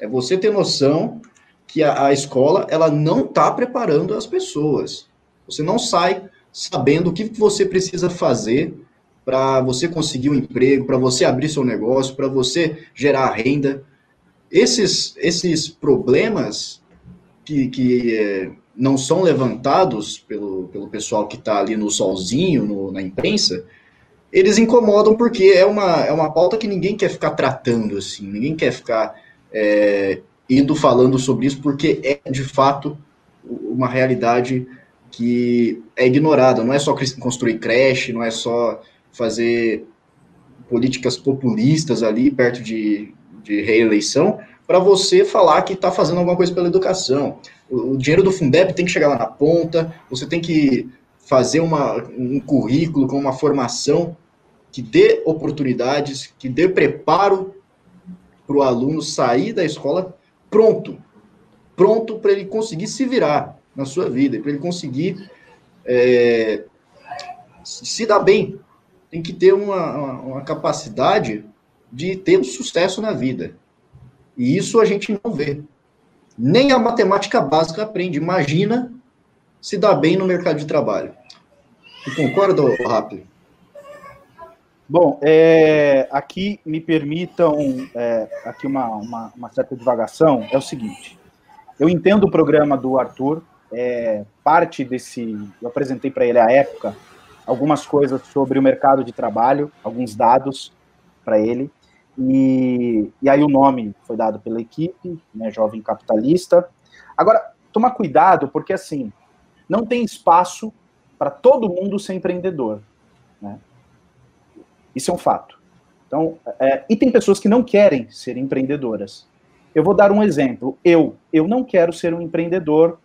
É você ter noção que a, a escola ela não está preparando as pessoas. Você não sai sabendo o que você precisa fazer para você conseguir um emprego, para você abrir seu negócio, para você gerar renda. Esses, esses problemas que, que é, não são levantados pelo, pelo pessoal que está ali no solzinho, no, na imprensa, eles incomodam porque é uma, é uma pauta que ninguém quer ficar tratando, assim, ninguém quer ficar é, indo falando sobre isso, porque é de fato uma realidade que é ignorada. Não é só construir creche, não é só fazer políticas populistas ali perto de, de reeleição, para você falar que está fazendo alguma coisa pela educação. O, dinheiro do Fundeb tem que chegar lá na ponta, você tem que fazer uma, um currículo com uma formação que dê oportunidades, que dê preparo para o aluno sair da escola pronto, pronto para ele conseguir se virar na sua vida, para ele conseguir é, se dar bem. Tem que ter uma, uma, uma capacidade de ter um sucesso na vida. E isso a gente não vê. Nem a matemática básica aprende. Imagina se dá bem no mercado de trabalho. Você concorda, Rápido? Bom, é, aqui me permitam é, aqui uma, uma, uma, certa divagação. É o seguinte: eu entendo o programa do Arthur. É, parte desse, eu apresentei para ele à época algumas coisas sobre o mercado de trabalho, alguns dados para ele. E, e aí o nome foi dado pela equipe, né, Jovem Capitalista. Agora, toma cuidado, porque assim, não tem espaço para todo mundo ser empreendedor. Né? Isso é um fato. Então, é, e tem pessoas que não querem ser empreendedoras. Eu vou dar um exemplo. Eu, eu não quero ser um empreendedor.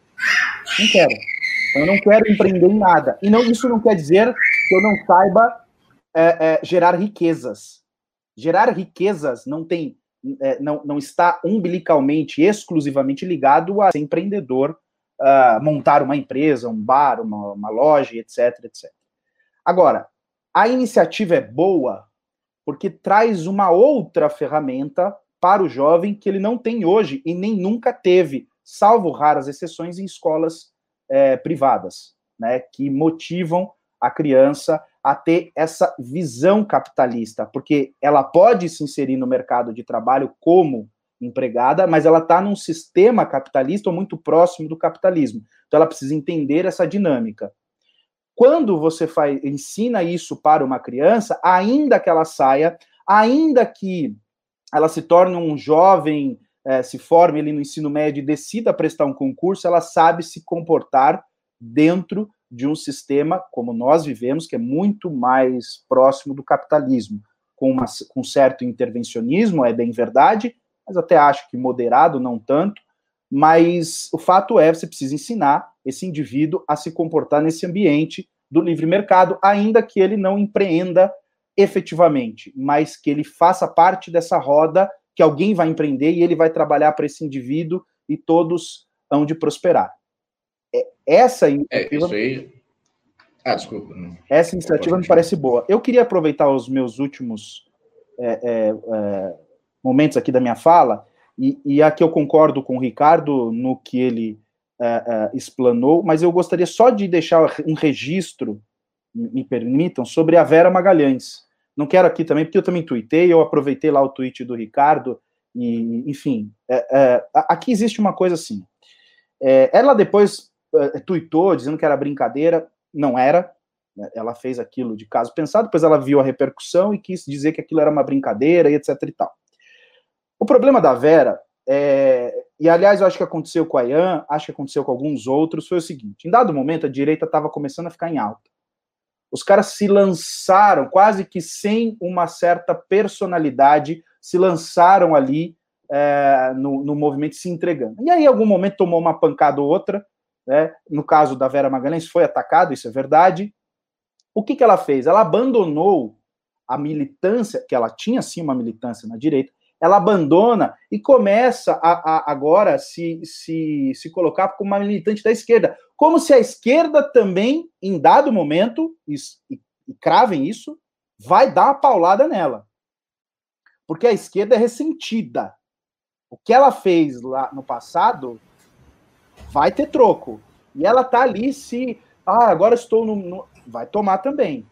Não quero. Eu não quero empreender em nada. E não, isso não quer dizer que eu não saiba é, é, gerar riquezas. Gerar riquezas não tem, é, não, não está umbilicalmente, exclusivamente ligado a ser empreendedor uh, montar uma empresa, um bar, uma, uma loja, etc, etc. Agora, a iniciativa é boa porque traz uma outra ferramenta para o jovem que ele não tem hoje e nem nunca teve, salvo raras exceções em escolas é, privadas, né, que motivam a criança a ter essa visão capitalista, porque ela pode se inserir no mercado de trabalho como empregada, mas ela está num sistema capitalista ou muito próximo do capitalismo. Então ela precisa entender essa dinâmica. Quando você faz, ensina isso para uma criança, ainda que ela saia, ainda que ela se torne um jovem, é, se forme ali no ensino médio e decida prestar um concurso, ela sabe se comportar dentro de um sistema como nós vivemos, que é muito mais próximo do capitalismo, com, uma, com certo intervencionismo, é bem verdade, mas até acho que moderado, não tanto. Mas o fato é, você precisa ensinar esse indivíduo a se comportar nesse ambiente do livre mercado, ainda que ele não empreenda efetivamente, mas que ele faça parte dessa roda que alguém vai empreender e ele vai trabalhar para esse indivíduo e todos hão de prosperar. É, essa iniciativa. É, aí. Ah, desculpa. Essa iniciativa me parece boa. Eu queria aproveitar os meus últimos é, é, é momentos aqui da minha fala, e, e aqui eu concordo com o Ricardo no que ele uh, explanou, mas eu gostaria só de deixar um registro, me permitam, sobre a Vera Magalhães. Não quero aqui também, porque eu também tuitei, eu aproveitei lá o tweet do Ricardo, e, enfim, é, é, aqui existe uma coisa assim. É, ela depois é, tuitou dizendo que era brincadeira, não era, né, ela fez aquilo de caso pensado, depois ela viu a repercussão e quis dizer que aquilo era uma brincadeira e etc e tal. O problema da Vera, é, e aliás, eu acho que aconteceu com a Ian, acho que aconteceu com alguns outros, foi o seguinte: em dado momento, a direita estava começando a ficar em alta. Os caras se lançaram, quase que sem uma certa personalidade, se lançaram ali é, no, no, movimento se entregando. E aí, em algum momento, tomou uma pancada ou outra. Né? No caso da Vera Magalhães, foi atacado, isso é verdade. O que, que ela fez? Ela abandonou a militância, que ela tinha sim uma militância na direita, ela abandona e começa a, a agora se, se, se colocar como uma militante da esquerda. Como se a esquerda também, em dado momento, e, e, cravem isso, vai dar uma paulada nela. Porque a esquerda é ressentida. O que ela fez lá no passado vai ter troco. E ela tá ali se. Ah, agora estou no. no vai tomar também.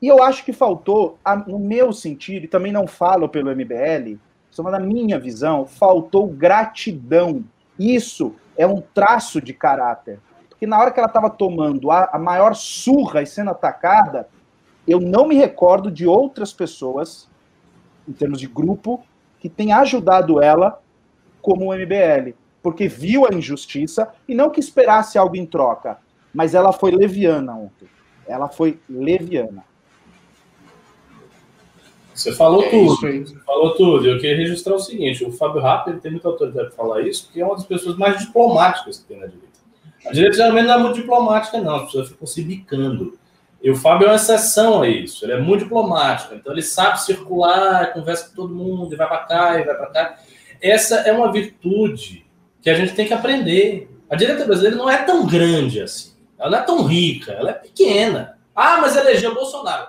E eu acho que faltou, no meu sentido, e também não falo pelo MBL, só na minha visão, faltou gratidão. Isso é um traço de caráter. Porque na hora que ela estava tomando a, a, maior surra e sendo atacada, eu não me recordo de outras pessoas, em termos de grupo, que tenha ajudado ela como o MBL, porque viu a injustiça e não que esperasse algo em troca, mas ela foi leviana ontem. Ela foi leviana. Você falou é tudo. Você falou tudo. Eu queria registrar o seguinte: o Fábio ele tem muita autoridade para falar isso, porque é uma das pessoas mais diplomáticas que tem na direita. A direita geralmente não é muito diplomática, não. As pessoas ficam se bicando. E o Fábio é uma exceção a isso. Ele é muito diplomático. Então ele sabe circular, conversa com todo mundo, e vai para cá, e vai para cá. Essa é uma virtude que a gente tem que aprender. A direita brasileira não é tão grande assim. Ela não é tão rica, ela é pequena. Ah, mas elegeu Bolsonaro.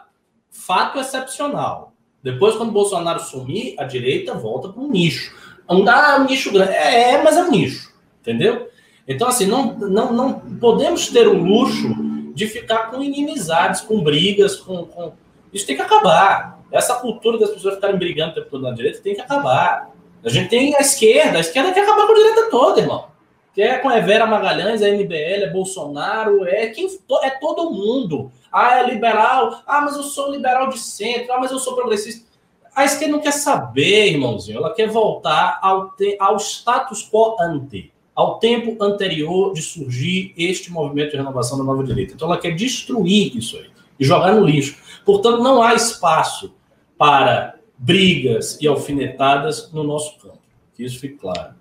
Fato excepcional. Depois, quando Bolsonaro sumir, a direita volta para um nicho. Não dá um nicho grande. É, é, mas é um nicho. Entendeu? Então, assim, não, não, não podemos ter o luxo de ficar com inimizades, com brigas, com, com... Isso tem que acabar. Essa cultura das pessoas ficarem brigando o tempo todo na direita tem que acabar. A gente tem a esquerda, a esquerda quer acabar com a direita toda, irmão. Que é com a Vera Magalhães, a MBL, é Bolsonaro, é quem é todo mundo. Ah, é liberal. Ah, mas eu sou liberal de centro. Ah, mas eu sou progressista. A esquerda não quer saber, irmãozinho. Ela quer voltar ao, te, ao status quo ante, ao tempo anterior de surgir este movimento de renovação da nova direita. Então ela quer destruir isso aí e jogar no lixo. Portanto, não há espaço para brigas e alfinetadas no nosso campo. Que isso fique claro.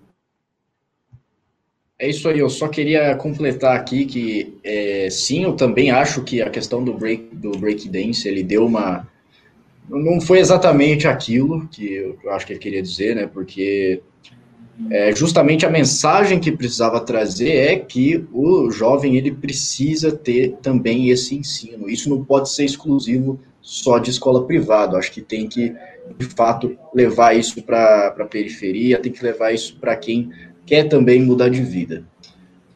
É isso aí, eu só queria completar aqui que é, sim, eu também acho que a questão do break do break dance ele deu uma não foi exatamente aquilo que eu acho que ele queria dizer, né? Porque é, justamente a mensagem que precisava trazer é que o jovem ele precisa ter também esse ensino. Isso não pode ser exclusivo só de escola privada. Acho que tem que de fato levar isso para a periferia, tem que levar isso para quem quer também mudar de vida.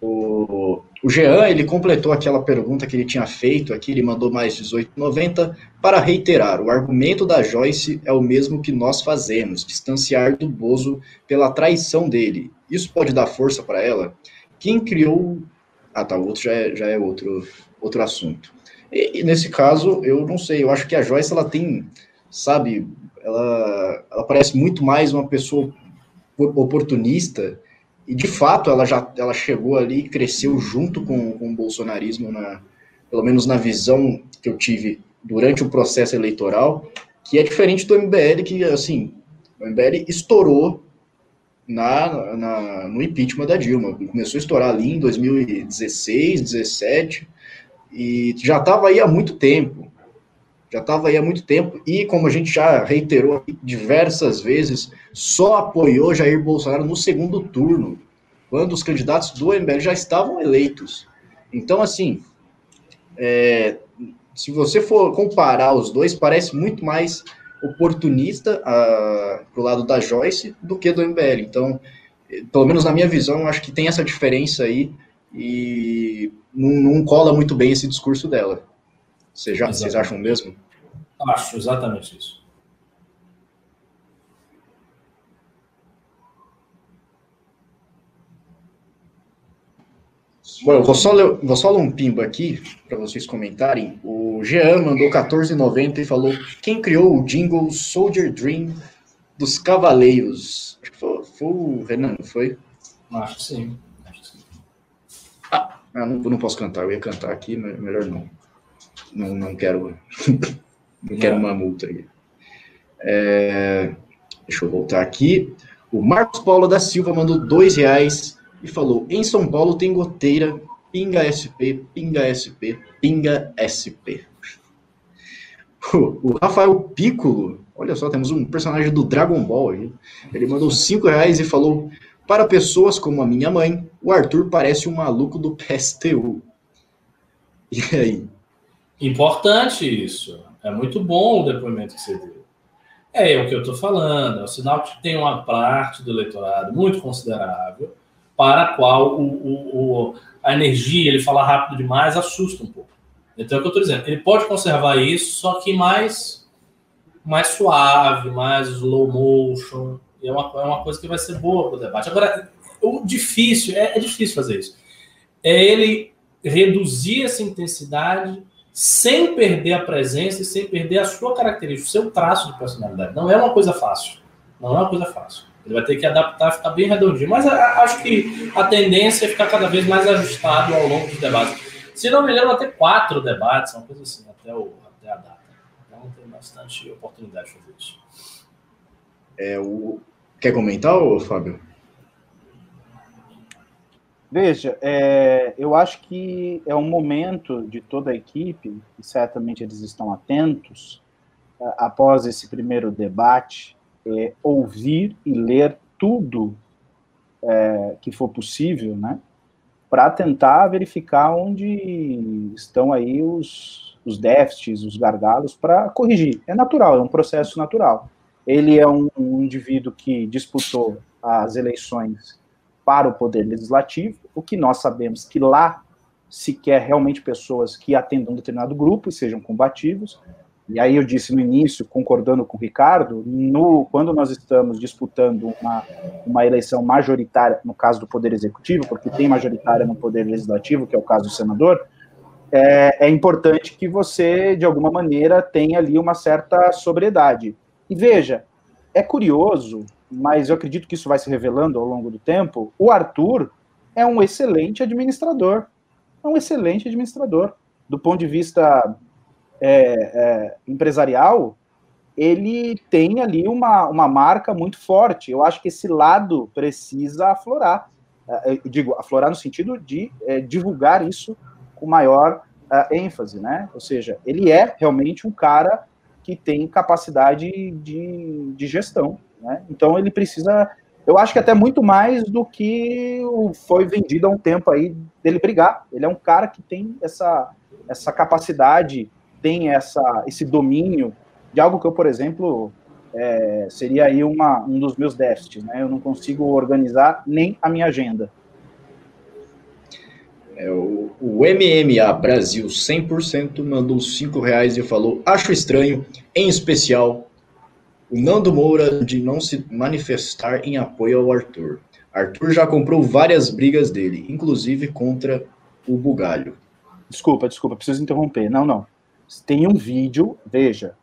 O, o Jean, ele completou aquela pergunta que ele tinha feito aqui, ele mandou mais 18,90 para reiterar, o argumento da Joyce é o mesmo que nós fazemos, distanciar do Bozo pela traição dele. Isso pode dar força para ela? Quem criou... Ah, tá, o outro já é, já é outro, outro assunto. E, e, nesse caso, eu não sei, eu acho que a Joyce, ela tem, sabe, ela, ela parece muito mais uma pessoa oportunista e de fato ela já ela chegou ali e cresceu junto com, com o bolsonarismo, na, pelo menos na visão que eu tive durante o processo eleitoral, que é diferente do MBL, que assim, o MBL estourou na, na, no impeachment da Dilma. Começou a estourar ali em 2016, 2017, e já estava aí há muito tempo. Já estava aí há muito tempo, e como a gente já reiterou diversas vezes, só apoiou Jair Bolsonaro no segundo turno, quando os candidatos do MBL já estavam eleitos. Então, assim, é, se você for comparar os dois, parece muito mais oportunista uh, pro lado da Joyce do que do MBL. Então, pelo menos na minha visão, acho que tem essa diferença aí e não, não cola muito bem esse discurso dela. Vocês, já, vocês acham mesmo? Acho exatamente isso. Bom, eu vou só, ler, vou só ler um pimba aqui para vocês comentarem. O Jean mandou 14,90 e falou: quem criou o jingle Soldier Dream dos Cavaleiros? Acho que foi, foi o Renan, não foi? Acho que sim. Ah, não, não posso cantar, eu ia cantar aqui, mas melhor não. Não, não quero. não quero uma multa aí. É, deixa eu voltar aqui. O Marcos Paulo da Silva mandou dois reais e falou: em São Paulo tem goteira, pinga SP, pinga SP, pinga SP. O, Rafael Piccolo, olha só, temos um personagem do Dragon Ball aí. Ele mandou cinco reais e falou: para pessoas como a minha mãe, o Arthur parece um maluco do PSTU. E aí? Importante isso. É muito bom o depoimento que você deu. É o que eu estou falando. É o sinal que tem uma parte do eleitorado muito considerável para a qual o, o, o, a energia, ele fala rápido demais, assusta um pouco. Então é o que eu estou dizendo. Ele pode conservar isso, só que mais, mais suave, mais slow motion. É uma, é uma coisa que vai ser boa para o debate. Agora, o difícil, é, é difícil fazer isso. É ele reduzir essa intensidade sem perder a presença e sem perder a sua característica, o seu traço de personalidade. Não é uma coisa fácil. Não é uma coisa fácil. Ele vai ter que adaptar, ficar bem redondinho. Mas acho que a tendência é ficar cada vez mais ajustado ao longo dos debates. Se não me engano, ter quatro debates, uma coisa assim, até, o, até a data. Então tem bastante oportunidade de fazer isso. É, o... Quer comentar, Fábio? Veja, é, eu acho que é um momento de toda a equipe, e certamente eles estão atentos, após esse primeiro debate, é, ouvir e ler tudo é, que for possível, né, para tentar verificar onde estão aí os, os déficits, os gargalos, para corrigir. É natural, é um processo natural. Ele é um, um indivíduo que disputou as eleições para o poder legislativo, o que nós sabemos que lá se quer realmente pessoas que atendam um determinado grupo e sejam combativos. E aí eu disse no início, concordando com o Ricardo, no, quando nós estamos disputando uma, uma eleição majoritária, no caso do Poder Executivo, porque tem majoritária no Poder Legislativo, que é o caso do senador, é, é importante que você, de alguma maneira, tenha ali uma certa sobriedade. E veja, é curioso mas eu acredito que isso vai se revelando ao longo do tempo. O Arthur é um excelente administrador. É um excelente administrador. Do ponto de vista é, é, empresarial, ele tem ali uma, uma marca muito forte. Eu acho que esse lado precisa aflorar. É, eu digo, aflorar no sentido de é, divulgar isso com maior uh, ênfase, né? Ou seja, ele é realmente um cara que tem capacidade de, de gestão né? Então ele precisa, eu acho que até muito mais do que foi vendido há um tempo aí dele brigar. Ele é um cara que tem essa, essa capacidade, tem essa, esse domínio de algo que eu, por exemplo, é, seria aí uma, um dos meus déficits. Né? Eu não consigo organizar nem a minha agenda. É, o, o, MMA Brasil 100% mandou 5 reais e falou: Acho estranho, em especial o Nando Moura de não se manifestar em apoio ao Arthur. Arthur já comprou várias brigas dele, inclusive contra o Bugalho. Desculpa, desculpa, preciso interromper. Não, não. Tem um vídeo, veja.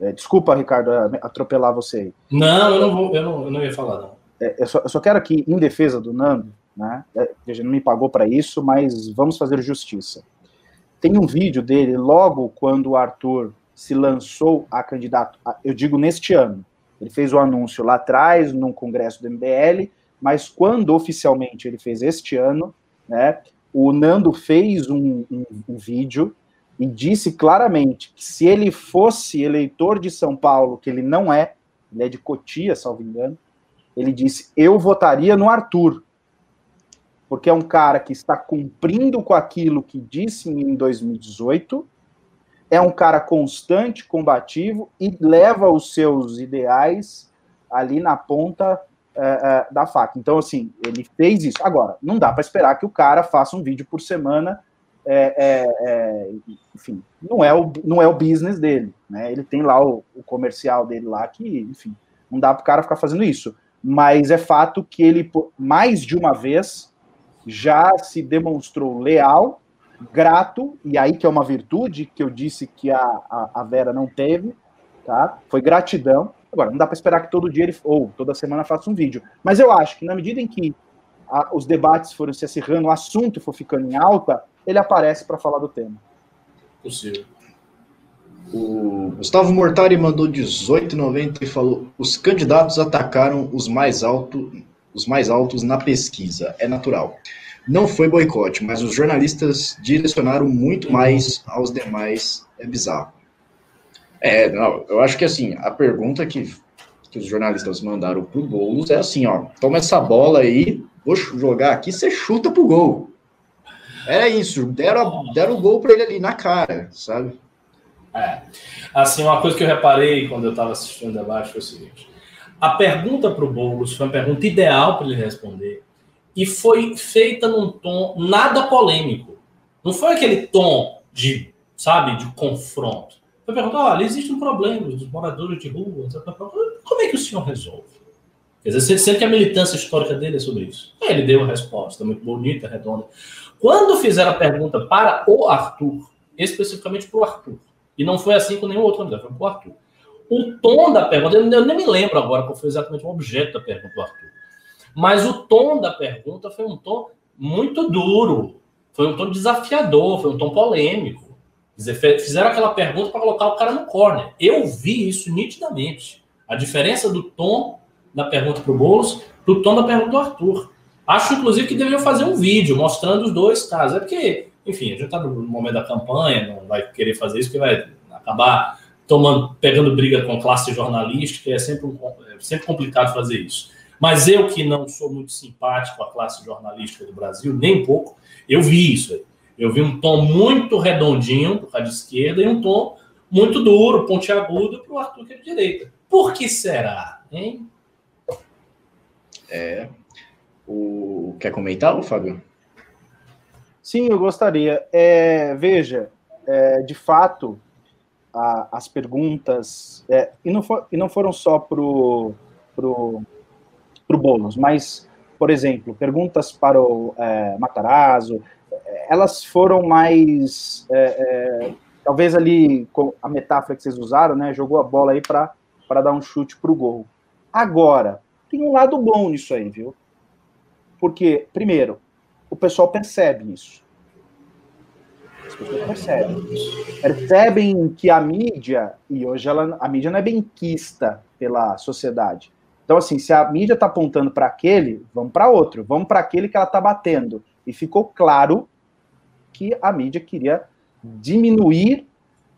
É, desculpa, Ricardo, atropelar você aí. Não, eu não vou, eu não, eu não ia falar, não. É, eu, só, eu, só, quero aqui, em defesa do Nando, né? É, veja, não me pagou para isso, mas vamos fazer justiça. Tem um vídeo dele logo quando o Arthur se lançou a candidato, eu digo neste ano. Ele fez o anúncio lá atrás, num congresso do MBL, mas quando oficialmente ele fez este ano, né, o Nando fez um, um, um vídeo e disse claramente que se ele fosse eleitor de São Paulo, que ele não é, ele é de Cotia, salvo engano, ele disse: Eu votaria no Arthur, porque é um cara que está cumprindo com aquilo que disse em 2018 é um cara constante, combativo e leva os seus ideais ali na ponta é, é, da faca. Então, assim, ele fez isso. Agora, não dá para esperar que o cara faça um vídeo por semana. É, é, enfim, não é, o, não é o business dele. Né? Ele tem lá o, o comercial dele lá que, enfim, não dá para o cara ficar fazendo isso. Mas é fato que ele, mais de uma vez, já se demonstrou leal grato, e aí que é uma virtude que eu disse que a, a, a Vera não teve, tá? Foi gratidão. Agora, não dá para esperar que todo dia ele, ou toda semana faça um vídeo. Mas eu acho que na medida em que a, os debates foram se acirrando, o assunto for ficando em alta, ele aparece para falar do tema. Possível. O Gustavo Mortari mandou 18,90 e falou: os candidatos atacaram os mais, alto, os mais altos na pesquisa. É natural. Não foi boicote, mas os jornalistas direcionaram muito mais aos demais. É bizarro. É, não, eu acho que assim, a pergunta que, que os jornalistas mandaram pro Boulos é assim, ó, toma essa bola aí, vou jogar aqui, você chuta pro gol. Era isso, deram, deram o gol para ele ali na cara, sabe? É. Assim, uma coisa que eu reparei quando eu estava assistindo o debate foi o seguinte: a pergunta para o Boulos foi uma pergunta ideal para ele responder, e foi feita num tom nada polêmico. Não foi aquele tom de, sabe, de confronto. Foi perguntar, olha, existe um problema dos moradores de rua, como é que o senhor resolve? Quer dizer, sente que a militância histórica dele é sobre isso. Aí ele deu a resposta, muito bonita, redonda. Quando fizeram a pergunta para o Arthur, especificamente para o Arthur. E não foi assim com nenhum outro candidato, foi para o Arthur. O tom da pergunta, eu nem me lembro agora qual foi exatamente o objeto da pergunta do Arthur. Mas o tom da pergunta foi um tom muito duro, foi um tom desafiador, foi um tom polêmico. Fizeram aquela pergunta para colocar o cara no corner. Eu vi isso nitidamente. A diferença do tom da pergunta para o Boulos para o tom da pergunta do Arthur. Acho, inclusive, que deveriam fazer um vídeo mostrando os dois casos. É porque, enfim, a gente está no momento da campanha, não vai querer fazer isso, porque vai acabar tomando, pegando briga com classe jornalística, é sempre, um, é sempre complicado fazer isso. Mas eu que não sou muito simpático à classe jornalística do Brasil, nem um pouco, eu vi isso aí. Eu vi um tom muito redondinho para o de esquerda e um tom muito duro, pontiagudo para o Arthur que é de direita. Por que será, hein? É. O... Quer comentar, Fábio? Sim, eu gostaria. É, veja, é, de fato, a, as perguntas, é, e, não for, e não foram só para o pro, pro Boulos, mas, por exemplo, perguntas para o é, Matarazzo, elas foram mais, é, é, talvez ali, com a metáfora que vocês usaram, né, jogou a bola aí para dar um chute para o gol. Agora, tem um lado bom nisso aí, viu? Porque, primeiro, o pessoal percebe isso. Percebem. Percebem que a mídia, e hoje ela, a mídia não é bem quista pela sociedade. Então, assim, se a mídia está apontando para aquele, vamos para outro, vamos para aquele que ela está batendo. E ficou claro que a mídia queria diminuir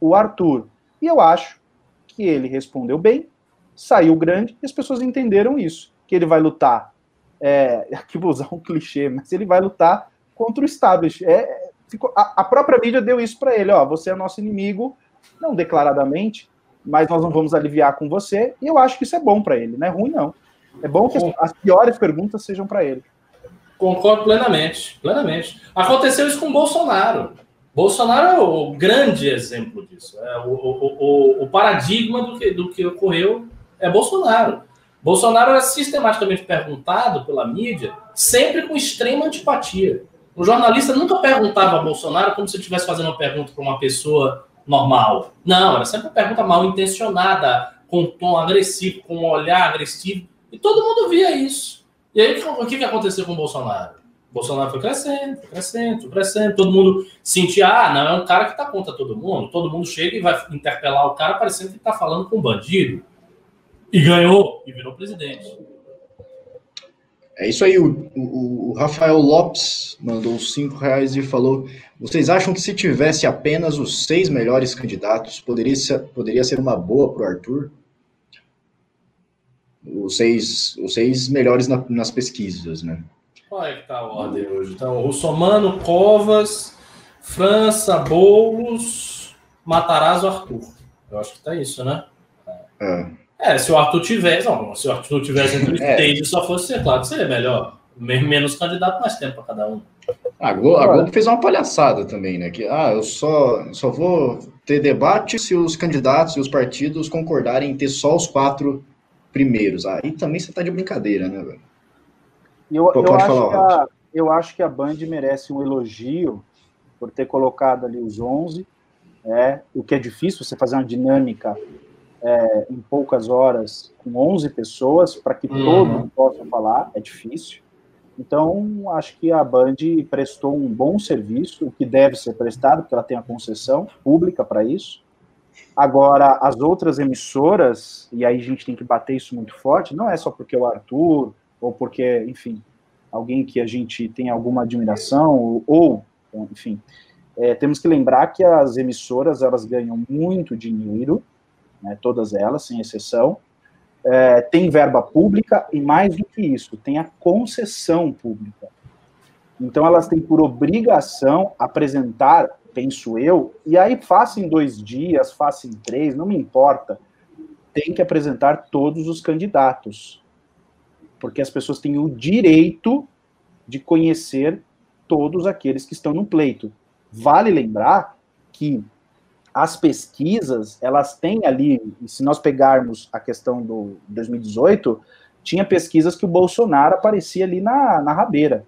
o Arthur. E eu acho que ele respondeu bem, saiu grande e as pessoas entenderam isso. Que ele vai lutar, é, aqui vou usar um clichê, mas ele vai lutar contra o establishment. É, ficou, a, a, própria mídia deu isso para ele, ó, você é nosso inimigo, não declaradamente, mas nós não vamos aliviar com você, e eu acho que isso é bom para ele, não é ruim não. É bom que as, as piores perguntas sejam para ele. Concordo plenamente, plenamente. Aconteceu isso com o Bolsonaro. Bolsonaro é o grande exemplo disso. É o, o, o, o paradigma do que, do que ocorreu é Bolsonaro. Bolsonaro era sistematicamente perguntado pela mídia, sempre com extrema antipatia. O jornalista nunca perguntava a Bolsonaro como se estivesse fazendo uma pergunta para uma pessoa normal. Não, era sempre uma pergunta mal intencionada, com tom agressivo, com um olhar agressivo. E todo mundo via isso. E aí, o que, aconteceu com o Bolsonaro? O Bolsonaro foi crescendo, crescendo, crescendo. Todo mundo sentia, ah, não, é um cara que está contra todo mundo. Todo mundo chega e vai interpelar o cara parecendo que está falando com um bandido. E ganhou, e virou presidente. É isso aí, o, o, o Rafael Lopes mandou cinco reais e falou: vocês acham que se tivesse apenas os seis melhores candidatos, poderia ser, poderia ser uma boa para o Arthur? Os seis, os seis melhores na, nas pesquisas, né? Qual é que tá a ordem hoje? Então, o Somano, Covas, França, Boulos, Matarazzo, Arthur. Eu acho que tá isso, né? É. É, se o Arthur tivesse, não, se o Arthur tivesse entre os é. três e só fosse, é claro, seria melhor. Menos candidato, mais tempo para cada um. A Globo, a Globo, fez uma palhaçada também, né? Que, ah, eu só, só vou ter debate se os candidatos e os partidos concordarem em ter só os quatro primeiros. Aí ah, também você tá de brincadeira, né, velho? Eu, Pô, eu, acho falar, a, eu acho que a Band merece um elogio por ter colocado ali os 11, é, o que é difícil você fazer uma dinâmica é, em poucas horas com 11 pessoas para que uhum. todos possam falar, é difícil. Então, acho que a Band prestou um bom serviço, o que deve ser prestado, porque ela tem a concessão pública para isso. Agora, as outras emissoras, e aí a gente tem que bater isso muito forte, não é só porque o Arthur, ou porque, enfim, alguém que a gente tem alguma admiração, ou, enfim, é, temos que lembrar que as emissoras, elas ganham muito dinheiro, né, todas elas, sem exceção, é, tem verba pública e, mais do que isso, tem a concessão pública. Então, elas têm por obrigação apresentar, penso eu, e aí faça em dois dias, faça em três, não me importa, tem que apresentar todos os candidatos, porque as pessoas têm o direito de conhecer todos aqueles que estão no pleito. Vale lembrar que as pesquisas, elas têm ali, se nós pegarmos a questão do 2018, tinha pesquisas que o Bolsonaro aparecia ali na, na rabeira,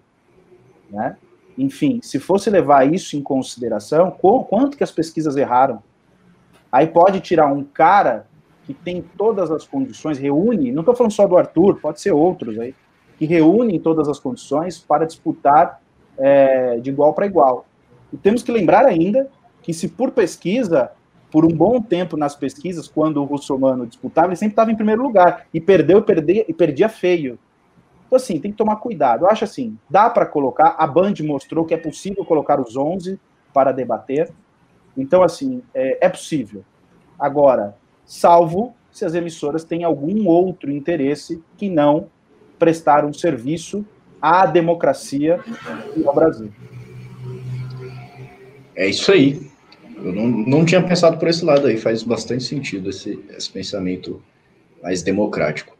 né? enfim, se fosse levar isso em consideração, quanto que as pesquisas erraram? Aí pode tirar um cara que tem todas as condições, reúne, não estou falando só do Arthur, pode ser outros aí, que reúnem todas as condições para disputar é, de igual para igual. E temos que lembrar ainda que se por pesquisa, por um bom tempo nas pesquisas, quando o russomano disputava, ele sempre estava em primeiro lugar, e perdeu perdia, e perdia feio. Então, assim, tem que tomar cuidado. Eu acho assim, dá para colocar, a Band mostrou que é possível colocar os 11 para debater, então, assim, é, é possível. Agora, salvo se as emissoras têm algum outro interesse que não prestar um serviço à democracia e ao Brasil. É isso aí. Eu não, não tinha pensado por esse lado aí, faz bastante sentido esse, esse pensamento mais democrático.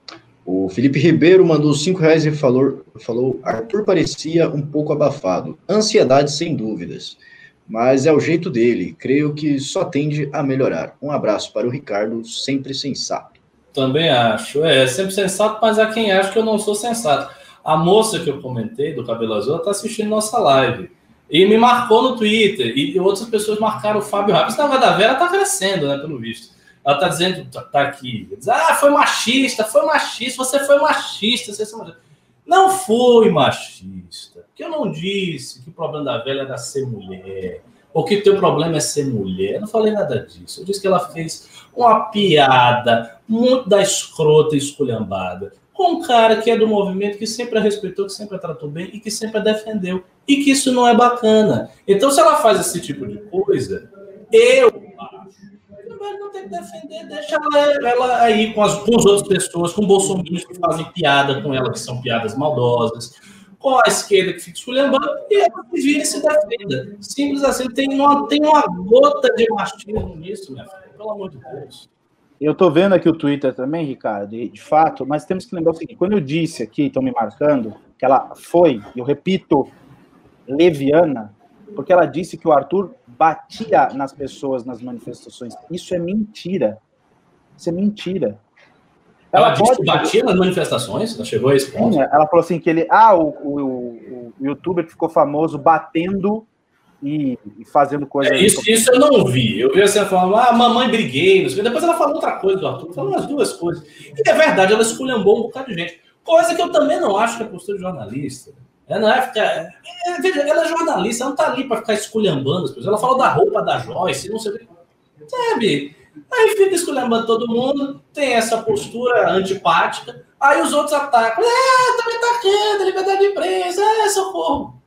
O Felipe Ribeiro mandou cinco reais e falou, falou: Arthur parecia um pouco abafado. Ansiedade, sem dúvidas mas é o jeito dele. Creio que só tende a melhorar. Um abraço para o Ricardo, sempre sensato. Também acho. É, sempre sensato, mas há quem acha que eu não sou sensato. A moça que eu comentei, do cabelo azul, está assistindo nossa live. E me marcou no Twitter. E outras pessoas marcaram o Fábio Rápido. Esse da Vera está crescendo, né, pelo visto. Ela está dizendo, tá, tá aqui. Diz, ah, foi machista, foi machista, você foi machista. Você foi machista. Não fui machista. Que eu não disse que o problema da velha era ser mulher. Ou que o teu problema é ser mulher. Eu não falei nada disso. Eu disse que ela fez uma piada muito da escrota e esculhambada com um cara que é do movimento, que sempre a respeitou, que sempre a tratou bem e que sempre a defendeu. E que isso não é bacana. Então, se ela faz esse tipo de coisa, eu não tem que defender, deixa ela, ela aí com as, com as outras pessoas, com bolsonaristas que fazem piada com ela, que são piadas maldosas, com a esquerda que fica esculhambando, e ela que vira e se defenda. Simples assim, tem uma, tem uma gota de machismo nisso, minha filha, pelo amor de Deus. Eu estou vendo aqui o Twitter também, Ricardo, de fato, mas temos que lembrar o seguinte: quando eu disse aqui, estão me marcando, que ela foi, eu repito, leviana, porque ela disse que o Arthur batia nas pessoas nas manifestações. Isso é mentira. Isso é mentira. Ela, ela disse que batia nas manifestações? Ela chegou a esse ponto? Sim, ela falou assim que ele. Ah, o, o, o, youtuber que ficou famoso batendo e, e fazendo coisas. É, isso, isso eu não vi. Eu vi assim, falando, ah, mamãe briguei. Depois ela falou outra coisa do Arthur, falou umas duas coisas. E é verdade, ela esculhambou um bocado de gente. Coisa que eu também não acho que é postura de jornalista. Ela não é ficar. É, veja, ela é jornalista, ela não tá ali para ficar esculhambando as pessoas. Ela falou da roupa da Joyce, não sei o que. Sabe? Aí fica esculhambando todo mundo, tem essa postura antipática, aí os outros atacam. É, tá me atacando, liberdade de imprensa, é, socorro.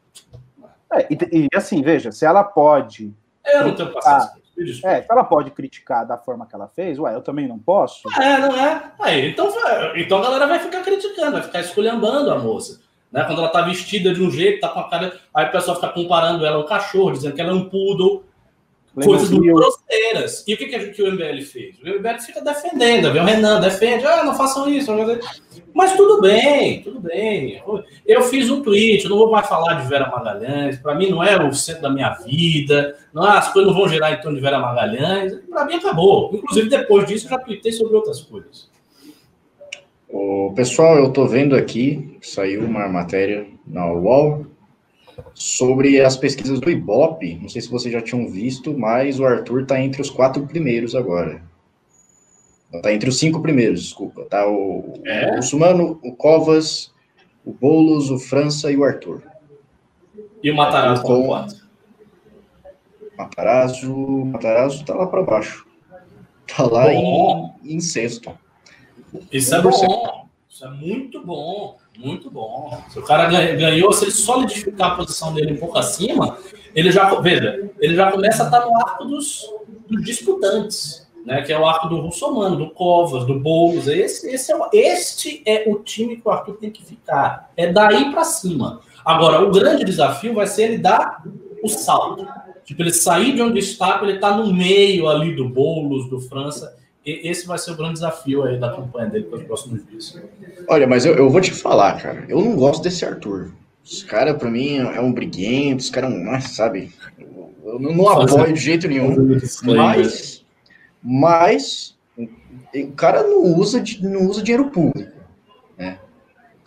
É, e, e, assim, veja, se ela pode. Eu não tenho paciência. É, se ela pode criticar da forma que ela fez, ué, eu também não posso. É, não é? Aí, então, então a galera vai ficar criticando, vai ficar esculhambando a moça. Né? Quando ela tá vestida de um jeito, tá com a cara. Aí o pessoal fica comparando ela ao cachorro, dizendo que ela é um poodle. Coisas muito grosseiras. E o que, que, que, o MBL fez? O MBL fica defendendo, viu? O Renan defende, ah, não façam isso. Mas tudo bem, tudo bem. Eu fiz um tweet, eu não vou mais falar de Vera Magalhães, para mim não é o centro da minha vida, não, as coisas não vão gerar em torno de Vera Magalhães, para mim acabou. Inclusive, depois disso, eu já tuitei sobre outras coisas. O pessoal, eu estou vendo aqui, saiu uma matéria na UOL sobre as pesquisas do Ibope. Não sei se vocês já tinham visto, mas o Arthur está entre os quatro primeiros agora. Está entre os cinco primeiros, desculpa. Tá o, é? o Sumano, o Covas, o Boulos, o França e o Arthur. E o Matarazzo com o quatro? Matarazzo, Matarazzo tá lá para baixo. Tá lá em, em sexto. Isso é bom. Isso é muito bom. Muito bom. Se o cara ganhou, se ele solidificar a posição dele um pouco acima, ele já, veja, ele já começa a estar no arco dos, dos disputantes, né? Que é o arco do Russomano, do Covas, do Boulos. Esse, esse é este é o time que o Arthur tem que ficar. É daí para cima. Agora, o grande desafio vai ser ele dar o salto. Tipo, ele sair de onde está, ele está no meio ali do Boulos, do França esse vai ser o grande desafio aí da campanha dele para os próximos dias. Olha, mas eu, eu vou te falar, cara, eu não gosto desse Arthur. Esse cara, para mim, é um briguento, esse cara é um, sabe? Eu não, não apoio de jeito nenhum. Mas, mas o cara não usa, não usa dinheiro público. Né?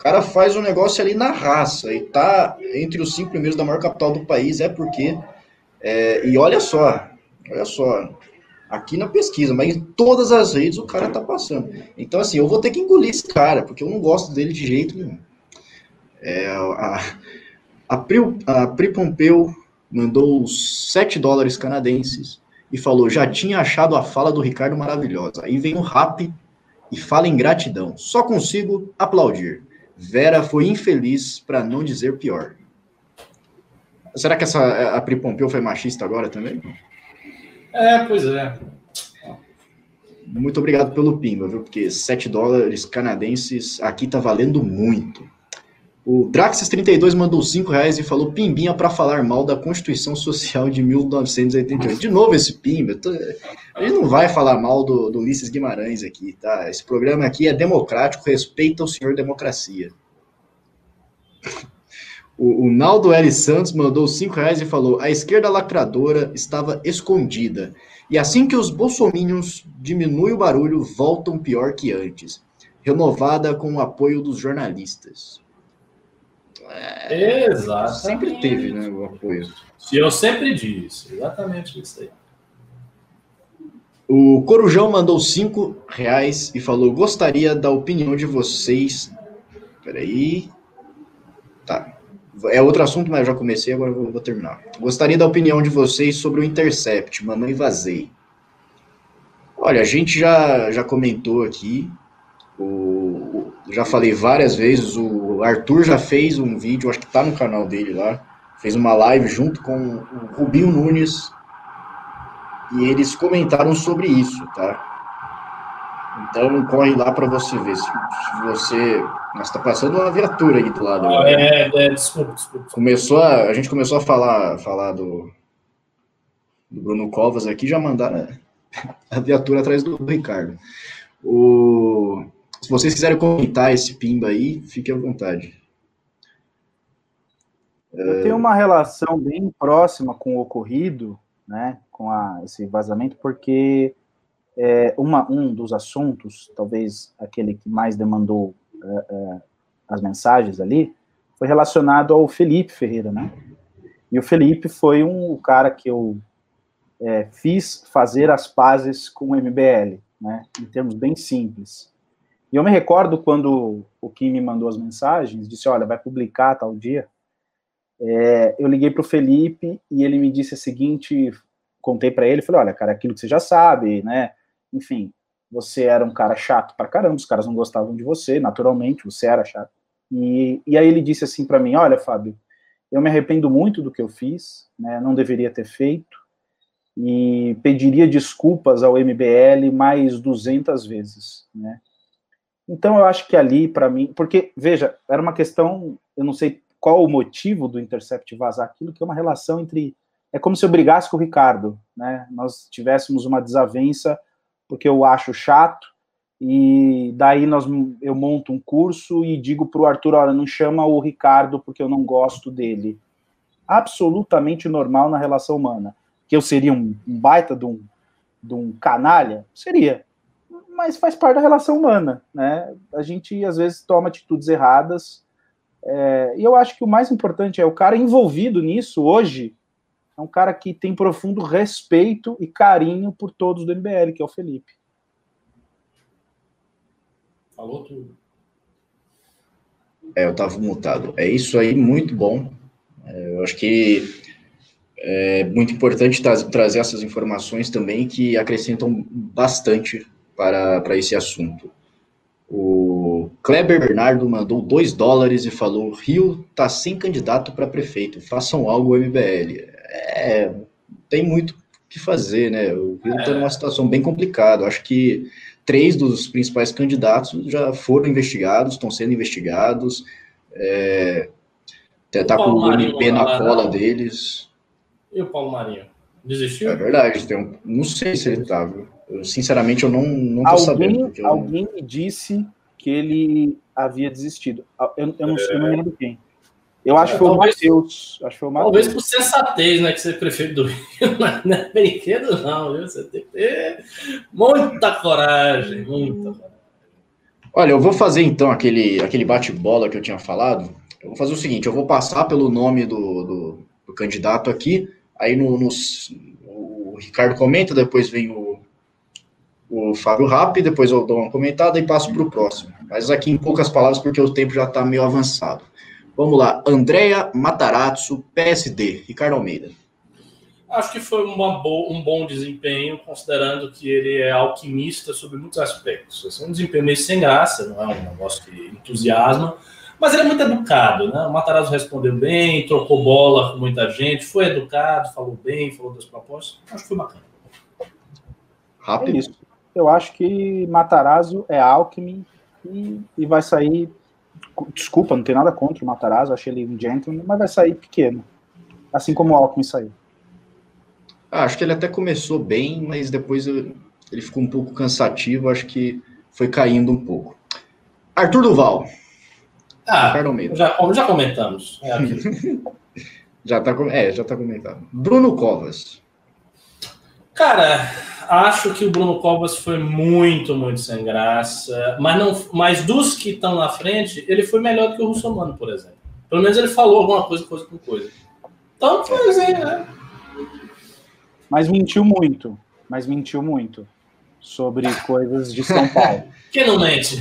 cara faz um negócio ali na raça e tá entre os cinco primeiros da maior capital do país, é porque. É, e olha só, olha só, aqui na pesquisa, mas em todas as redes o cara tá passando. Então, assim, eu vou ter que engolir esse cara, porque eu não gosto dele de jeito nenhum. É, a, a, Pri, a Pri Pompeu mandou 7 dólares canadenses e falou: já tinha achado a fala do Ricardo maravilhosa. Aí vem o rap e fala em gratidão. Só consigo aplaudir. Vera foi infeliz, para não dizer pior. Será que essa a Pri Pompeu foi machista agora também? É, pois é. Muito obrigado pelo pimba, viu? Porque 7 dólares canadenses aqui tá valendo muito. O Draxis32 mandou 5 reais e falou pimbinha para falar mal da Constituição Social de 1988. De novo esse pimba. A gente não vai falar mal do, do Ulisses Guimarães aqui, tá? Esse programa aqui é democrático, respeita o senhor democracia. O, o Naldo L. Santos mandou 5 reais e falou: a esquerda lacradora estava escondida. E assim que os bolsominions diminuem o barulho, voltam pior que antes. Renovada com o apoio dos jornalistas. É, Exato. Sempre teve, né, o apoio. E eu sempre disse, exatamente isso aí. O Corujão mandou cinco reais e falou: gostaria da opinião de vocês. Peraí. Tá. É outro assunto, mas eu já comecei, agora vou, vou terminar. Gostaria da opinião de vocês sobre o Intercept, Mamãe Vazei. Olha, a gente já, já comentou aqui. O, já falei várias vezes, o Arthur já fez um vídeo, acho que tá no canal dele lá, fez uma live junto com o Rubinho Nunes, e eles comentaram sobre isso, tá? Então corre lá para você ver se, se você. Nossa, tá passando uma viatura aí do lado. Ah, é, é, desculpa, desculpa. Começou a, a gente começou a falar, falar do, do Bruno Covas aqui, já mandaram a viatura atrás do, do Ricardo. O, se vocês quiserem comentar esse pimba aí, fique à vontade. Eu tenho uma relação bem próxima com o ocorrido, né, com a, esse vazamento, porque é, uma, um dos assuntos, talvez aquele que mais demandou é, é, as mensagens ali, foi relacionado ao Felipe Ferreira, né? E o Felipe foi um cara que eu é, fiz fazer as pazes com o MBL, né? Em termos bem simples. E eu me recordo quando o Kim me mandou as mensagens, disse, olha, vai publicar tal dia. É, eu liguei para o Felipe e ele me disse a seguinte, contei para ele, falei, olha, cara, aquilo que você já sabe, né? Enfim, você era um cara chato pra caramba, os caras não gostavam de você, naturalmente, você era chato. E, e aí ele disse assim para mim, olha, Fábio, eu me arrependo muito do que eu fiz, né? Não deveria ter feito e pediria desculpas ao MBL mais 200 vezes, né? Então eu acho que ali, para mim, porque, veja, era uma questão, eu não sei qual o motivo do Intercept vazar aquilo, que é uma relação entre. É como se eu brigasse com o Ricardo, né? Nós tivéssemos uma desavença, porque eu acho chato, e daí nós, eu monto um curso e digo para o Arthur: olha, não chama o Ricardo porque eu não gosto dele. Absolutamente normal na relação humana. Que eu seria um, um baita de um, de um canalha? Seria mas faz parte da relação humana, né? A gente às vezes toma atitudes erradas, é, e eu acho que o mais importante é o cara envolvido nisso hoje é um cara que tem profundo respeito e carinho por todos do MBL, que é o Felipe. Falou tudo. É, eu tava mutado. É isso aí, muito bom. É, eu acho que é muito importante tra trazer essas informações também que acrescentam bastante para, para esse assunto. O Kleber Bernardo mandou 2 dólares e falou: Rio tá sem candidato para prefeito, façam algo MBL. É, tem muito o que fazer, né? O Rio está numa situação bem complicada. Acho que três dos principais candidatos já foram investigados, estão sendo investigados. É, tá com o MP na cola deles. E o Paulo Marinho? Desistiu? É verdade, tem um, não sei se ele tá, viu? Eu, sinceramente, eu não, não tô alguém, sabendo. Eu... Alguém me disse que ele havia desistido. Eu, eu, não, é... eu não lembro quem. Eu acho que foi o Matheus. Acho foi o Matheus. Talvez por sensatez, né? Que você prefere do Rio. Não é brinquedo, não, viu? Você tem que ter muita coragem, muita coragem. Olha, eu vou fazer então aquele, aquele bate-bola que eu tinha falado. Eu vou fazer o seguinte: eu vou passar pelo nome do, do, do candidato aqui, aí no, no, o Ricardo comenta, depois vem o, o Fábio Rapp, depois eu dou uma comentada e passo para o próximo. Mas aqui em poucas palavras, porque o tempo já está meio avançado. Vamos lá, Andréa Matarazzo, PSD, Ricardo Almeida. Acho que foi bo um bom desempenho, considerando que ele é alquimista sobre muitos aspectos. Assim, um desempenho meio sem graça, não é um negócio que entusiasma, mas ele é muito educado, né? O Matarazzo respondeu bem, trocou bola com muita gente, foi educado, falou bem, falou das propostas. Acho que foi bacana. Rápido. É isso. Eu acho que Matarazzo é Alckmin e, e vai sair. Desculpa, não tem nada contra o Matarazzo, achei ele um gentleman, mas vai sair pequeno. Assim como o Alckmin saiu. Ah, acho que ele até começou bem, mas depois ele ficou um pouco cansativo, acho que foi caindo um pouco. Arthur Duval. Ah, já, já comentamos. É já tá, é, já tá comentado. Bruno Covas. Cara, acho que o Bruno Covas foi muito, muito sem graça. Mas, não, mas dos que estão na frente, ele foi melhor do que o Russomano, por exemplo. Pelo menos ele falou alguma coisa, coisa com coisa. Então, foi assim, né? Mas mentiu muito. Mas mentiu muito sobre coisas de São Paulo. que não mente?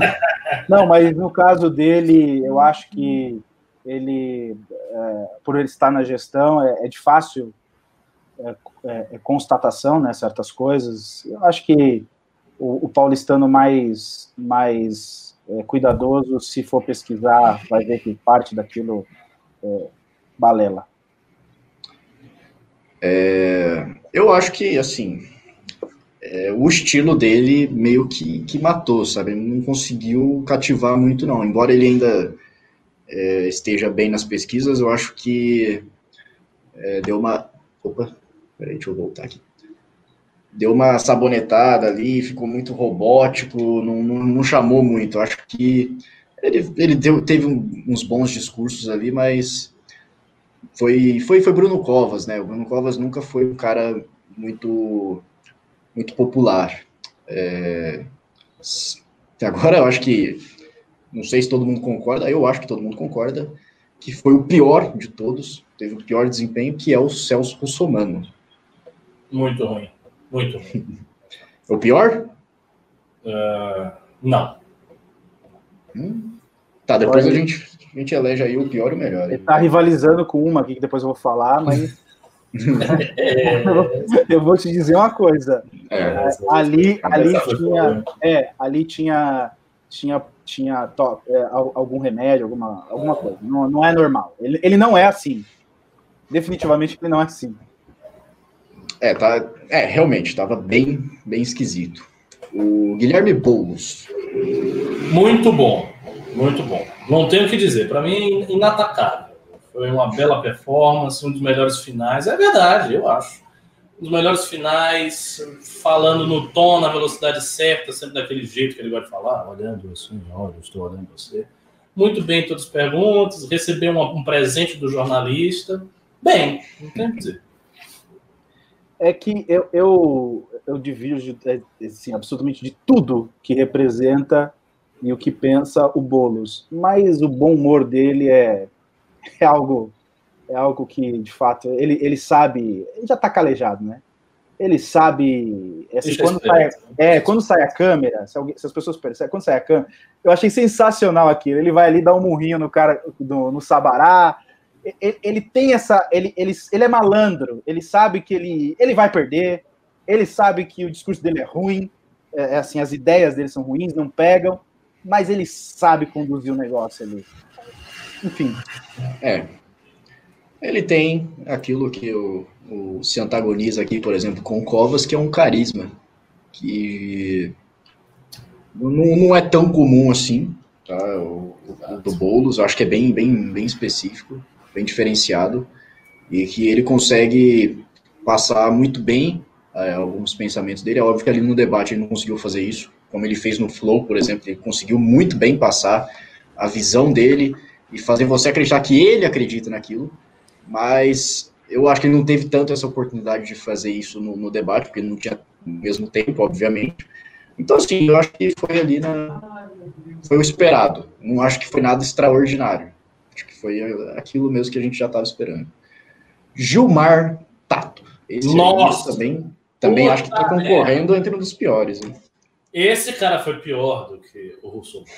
não, mas no caso dele, eu acho que ele, é, por ele estar na gestão, é, é de fácil é, é, é, constatação, né, certas coisas. Eu acho que o, o paulistano mais, mais é, cuidadoso, se for pesquisar, vai ver que parte daquilo é balela. É, eu acho que, assim, é, o estilo dele meio que, que matou, sabe? Não conseguiu cativar muito, não. Embora ele ainda esteja bem nas pesquisas, eu acho que deu uma. Opa, peraí, deixa eu voltar aqui. Deu uma sabonetada ali, ficou muito robótico, não, não, não chamou muito. Acho que ele, ele deu, teve um, uns bons discursos ali, mas foi, foi, foi Bruno Covas, né? O Bruno Covas nunca foi um cara muito, muito popular. É, agora eu acho que, não sei se todo mundo concorda, eu acho que todo mundo concorda, que foi o pior de todos, teve o pior desempenho, que é o Celso Russomano. Muito ruim, muito ruim. o pior? Uh, não. Hum? Tá, depois a gente a gente elege aí o pior e o melhor. Ele tá rivalizando com uma aqui que depois eu vou falar, mas. eu vou te dizer uma coisa. É, ali, ali tinha, é, ali tinha, tinha, tinha to, é, algum remédio, alguma, alguma coisa. Não, não é normal. Ele, ele não é assim. Definitivamente ele não é assim. É, tá, é realmente estava bem, bem esquisito. O Guilherme Boulos. Muito bom. Muito bom. Não tenho o que dizer. Para mim, inatacável. Foi uma bela performance, um dos melhores finais. É verdade, eu acho. Um dos melhores finais, falando no tom, na velocidade certa, sempre daquele jeito que ele gosta de falar, olhando assim, olha, estou olhando você. Muito bem todas as perguntas, recebeu um, um presente do jornalista. Bem, não tenho o que dizer. É que eu, eu, eu divirjo é, assim, absolutamente de tudo que representa e o que pensa o Bolos. Mas o bom humor dele é, é algo é algo que, de fato, ele, ele sabe, ele já está calejado, né? Ele sabe, assim, quando, sai, é, quando sai a câmera, se, alguém, se, as pessoas percebem, quando sai a câmera, eu achei sensacional aquilo. Ele vai ali dar um murrinho no cara, no, no Sabará. Ele, ele, tem essa, ele, ele, ele é malandro. Ele sabe que ele, ele vai perder. Ele sabe que o discurso dele é ruim. É, é assim, as ideias dele são ruins, não pegam mas ele sabe conduzir o negócio ali. Enfim. É. Ele tem aquilo que o, o, se antagoniza aqui, por exemplo, com o Covas, que é um carisma. Que não, não é tão comum assim, tá? O, o, do Boulos, acho que é bem, bem, bem específico, bem diferenciado, e que ele consegue passar muito bem é, alguns pensamentos dele. É óbvio que ali no debate ele não conseguiu fazer isso, como ele fez no Flow, por exemplo, ele conseguiu muito bem passar a visão dele e fazer você acreditar que ele acredita naquilo, mas eu acho que ele não teve tanto essa oportunidade de fazer isso no, no debate, porque ele não tinha o mesmo tempo, obviamente. Então, assim, eu acho que foi ali na, foi o esperado. Não acho que foi nada extraordinário. Foi aquilo mesmo que a gente já estava esperando. Gilmar Tato. Esse Nossa! também, também acho que está concorrendo entre um dos piores. Esse cara foi pior do que o Russomano.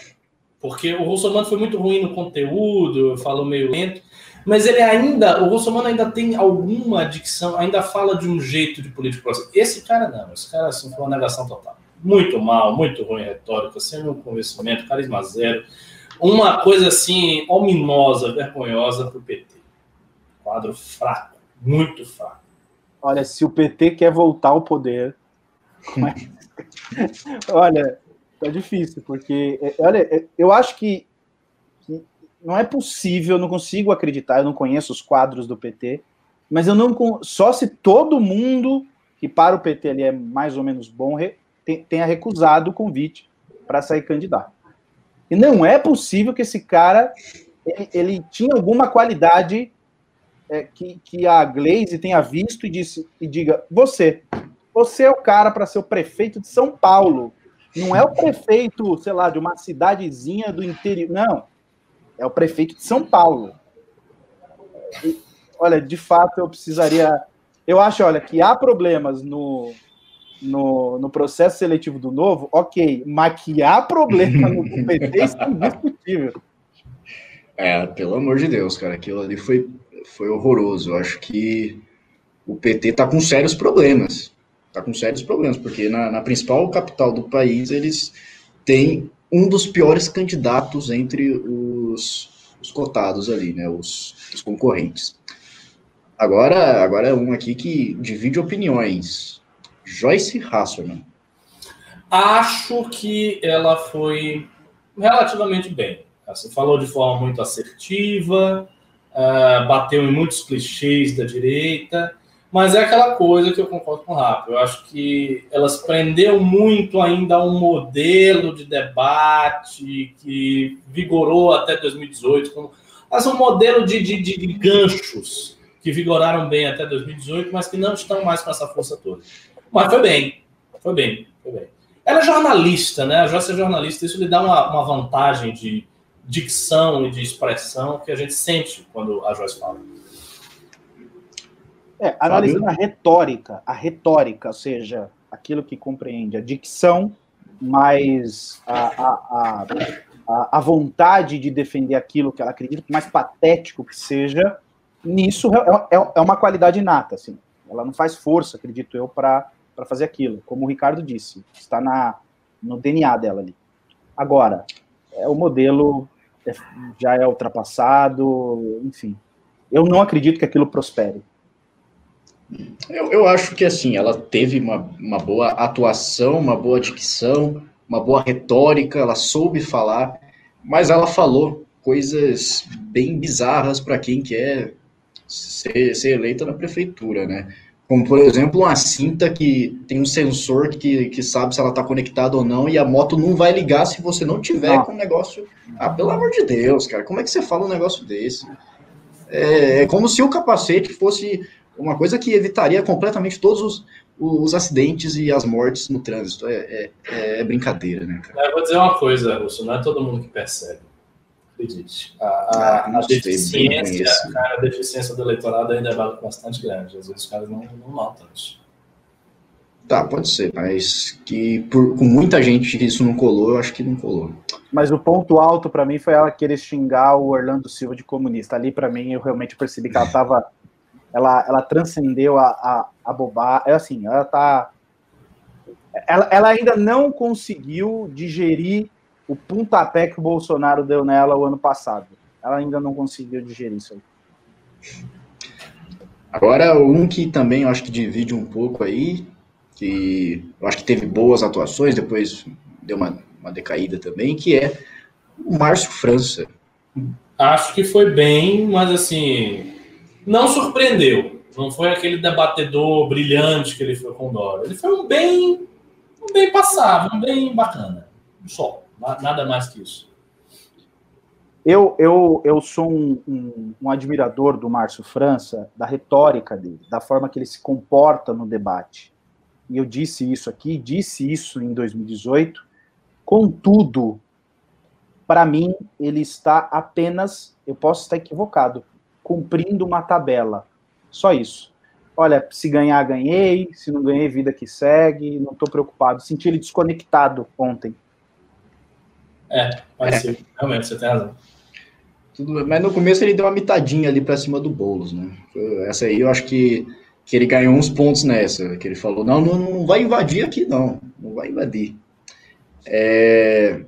Porque o Russomano foi muito ruim no conteúdo, falou meio lento. Mas ele ainda, o Russomano ainda tem alguma dicção, ainda fala de um jeito de político. Esse cara não, esse cara assim, foi uma negação total. Muito mal, muito ruim retórica, sem nenhum convencimento, carisma zero. Uma coisa assim, ominosa, vergonhosa para o PT. Quadro fraco, muito fraco. Olha, se o PT quer voltar ao poder. Mas... olha, tá difícil, porque é, olha, é, eu acho que, não é possível, eu não consigo acreditar, eu não conheço os quadros do PT, mas eu não só se todo mundo que para o PT ali é mais ou menos bom tenha recusado o convite para sair candidato. E não é possível que esse cara ele, ele tinha alguma qualidade é, que, que a Glaze tenha visto e, disse, e diga: você, você é o cara para ser o prefeito de São Paulo. Não é o prefeito, sei lá, de uma cidadezinha do interior. Não. É o prefeito de São Paulo. E, olha, de fato, eu precisaria. Eu acho, olha, que há problemas no, no, no processo seletivo do novo, ok, há problema no PT, isso é indiscutível. É, pelo amor de Deus, cara, aquilo ali foi foi horroroso. Eu acho que o PT está com sérios problemas. Está com sérios problemas, porque na, na, principal capital do país eles têm um dos piores candidatos entre os, os cotados ali, né, os, os concorrentes. Agora, agora é um aqui que divide opiniões. Joyce Hasselman. Acho que ela foi relativamente bem. Você falou de forma muito assertiva, uh, bateu em muitos clichês da direita, mas é aquela coisa que eu concordo com o Rafa. Eu acho que elas prendeu muito ainda a um modelo de debate que vigorou até 2018, como, mas um modelo de, de, de ganchos que vigoraram bem até 2018, mas que não estão mais com essa força toda. Mas foi bem, foi bem, foi bem. Ela é jornalista, né? A Joyce é jornalista, isso lhe dá uma, uma vantagem de, dicção e de expressão que a gente sente quando a Joyce fala. É, analisando a retórica, a retórica, ou seja, aquilo que compreende a dicção, mais a, a, a, a vontade de defender aquilo que ela acredita, por mais patético que seja, nisso é, é, é uma qualidade inata, assim. Ela não faz força, acredito eu, para fazer aquilo. Como o Ricardo disse, está na, no DNA dela ali. Agora, é o modelo é, já é ultrapassado, enfim. Eu não acredito que aquilo prospere. Eu, eu acho que assim, ela teve uma, uma boa atuação, uma boa dicção, uma boa retórica, ela soube falar, mas ela falou coisas bem bizarras para quem quer ser, ser eleita na prefeitura, né? Como, por exemplo, uma cinta que tem um sensor que, que sabe se ela está conectada ou não, e a moto não vai ligar se você não tiver ah. com o negócio. Ah, pelo amor de Deus, cara, como é que você fala um negócio desse? É, é como se o capacete fosse uma coisa que evitaria completamente todos os, os acidentes e as mortes no trânsito. É, é, é brincadeira, né, cara? Eu vou dizer uma coisa, Russo, não é todo mundo que percebe acredite. A, a, ah, a deficiência, cara, a deficiência do eleitorado ainda é bastante grande. Às vezes os caras não, não notam isso. Tá, pode ser, mas que por, com muita gente que isso não colou, eu acho que não colou. Mas o ponto alto para mim foi ela querer xingar o Orlando Silva de comunista. Ali, para mim, eu realmente percebi que ela tava. ela, ela transcendeu a, a, a bobagem. É assim, ela tá. Ela, ela ainda não conseguiu digerir o pontapé que o Bolsonaro deu nela o ano passado. Ela ainda não conseguiu digerir isso aí. Agora, um que também eu acho que divide um pouco aí, que eu acho que teve boas atuações, depois deu uma, uma decaída também, que é o Márcio França. Acho que foi bem, mas assim, não surpreendeu. Não foi aquele debatedor brilhante que ele foi com o Dória. Ele foi um bem, um bem passável, um bem bacana. Só. Nada mais que isso. Eu, eu, eu sou um, um, um, admirador do Márcio França, da retórica dele, da forma que ele se comporta no debate. E eu disse isso aqui, disse isso em 2018. Contudo, para mim, ele está apenas, eu posso estar equivocado, cumprindo uma tabela. Só isso. Olha, se ganhar, ganhei, se não ganhei, vida que segue, não estou preocupado. Senti ele desconectado ontem. É, pode é. ser. Realmente, você tem razão. Tudo, mas no começo ele deu uma mitadinha ali para cima do Boulos, né? Essa aí eu acho que, que ele ganhou uns pontos nessa, que ele falou, não, não, não vai invadir aqui não, não vai invadir. É,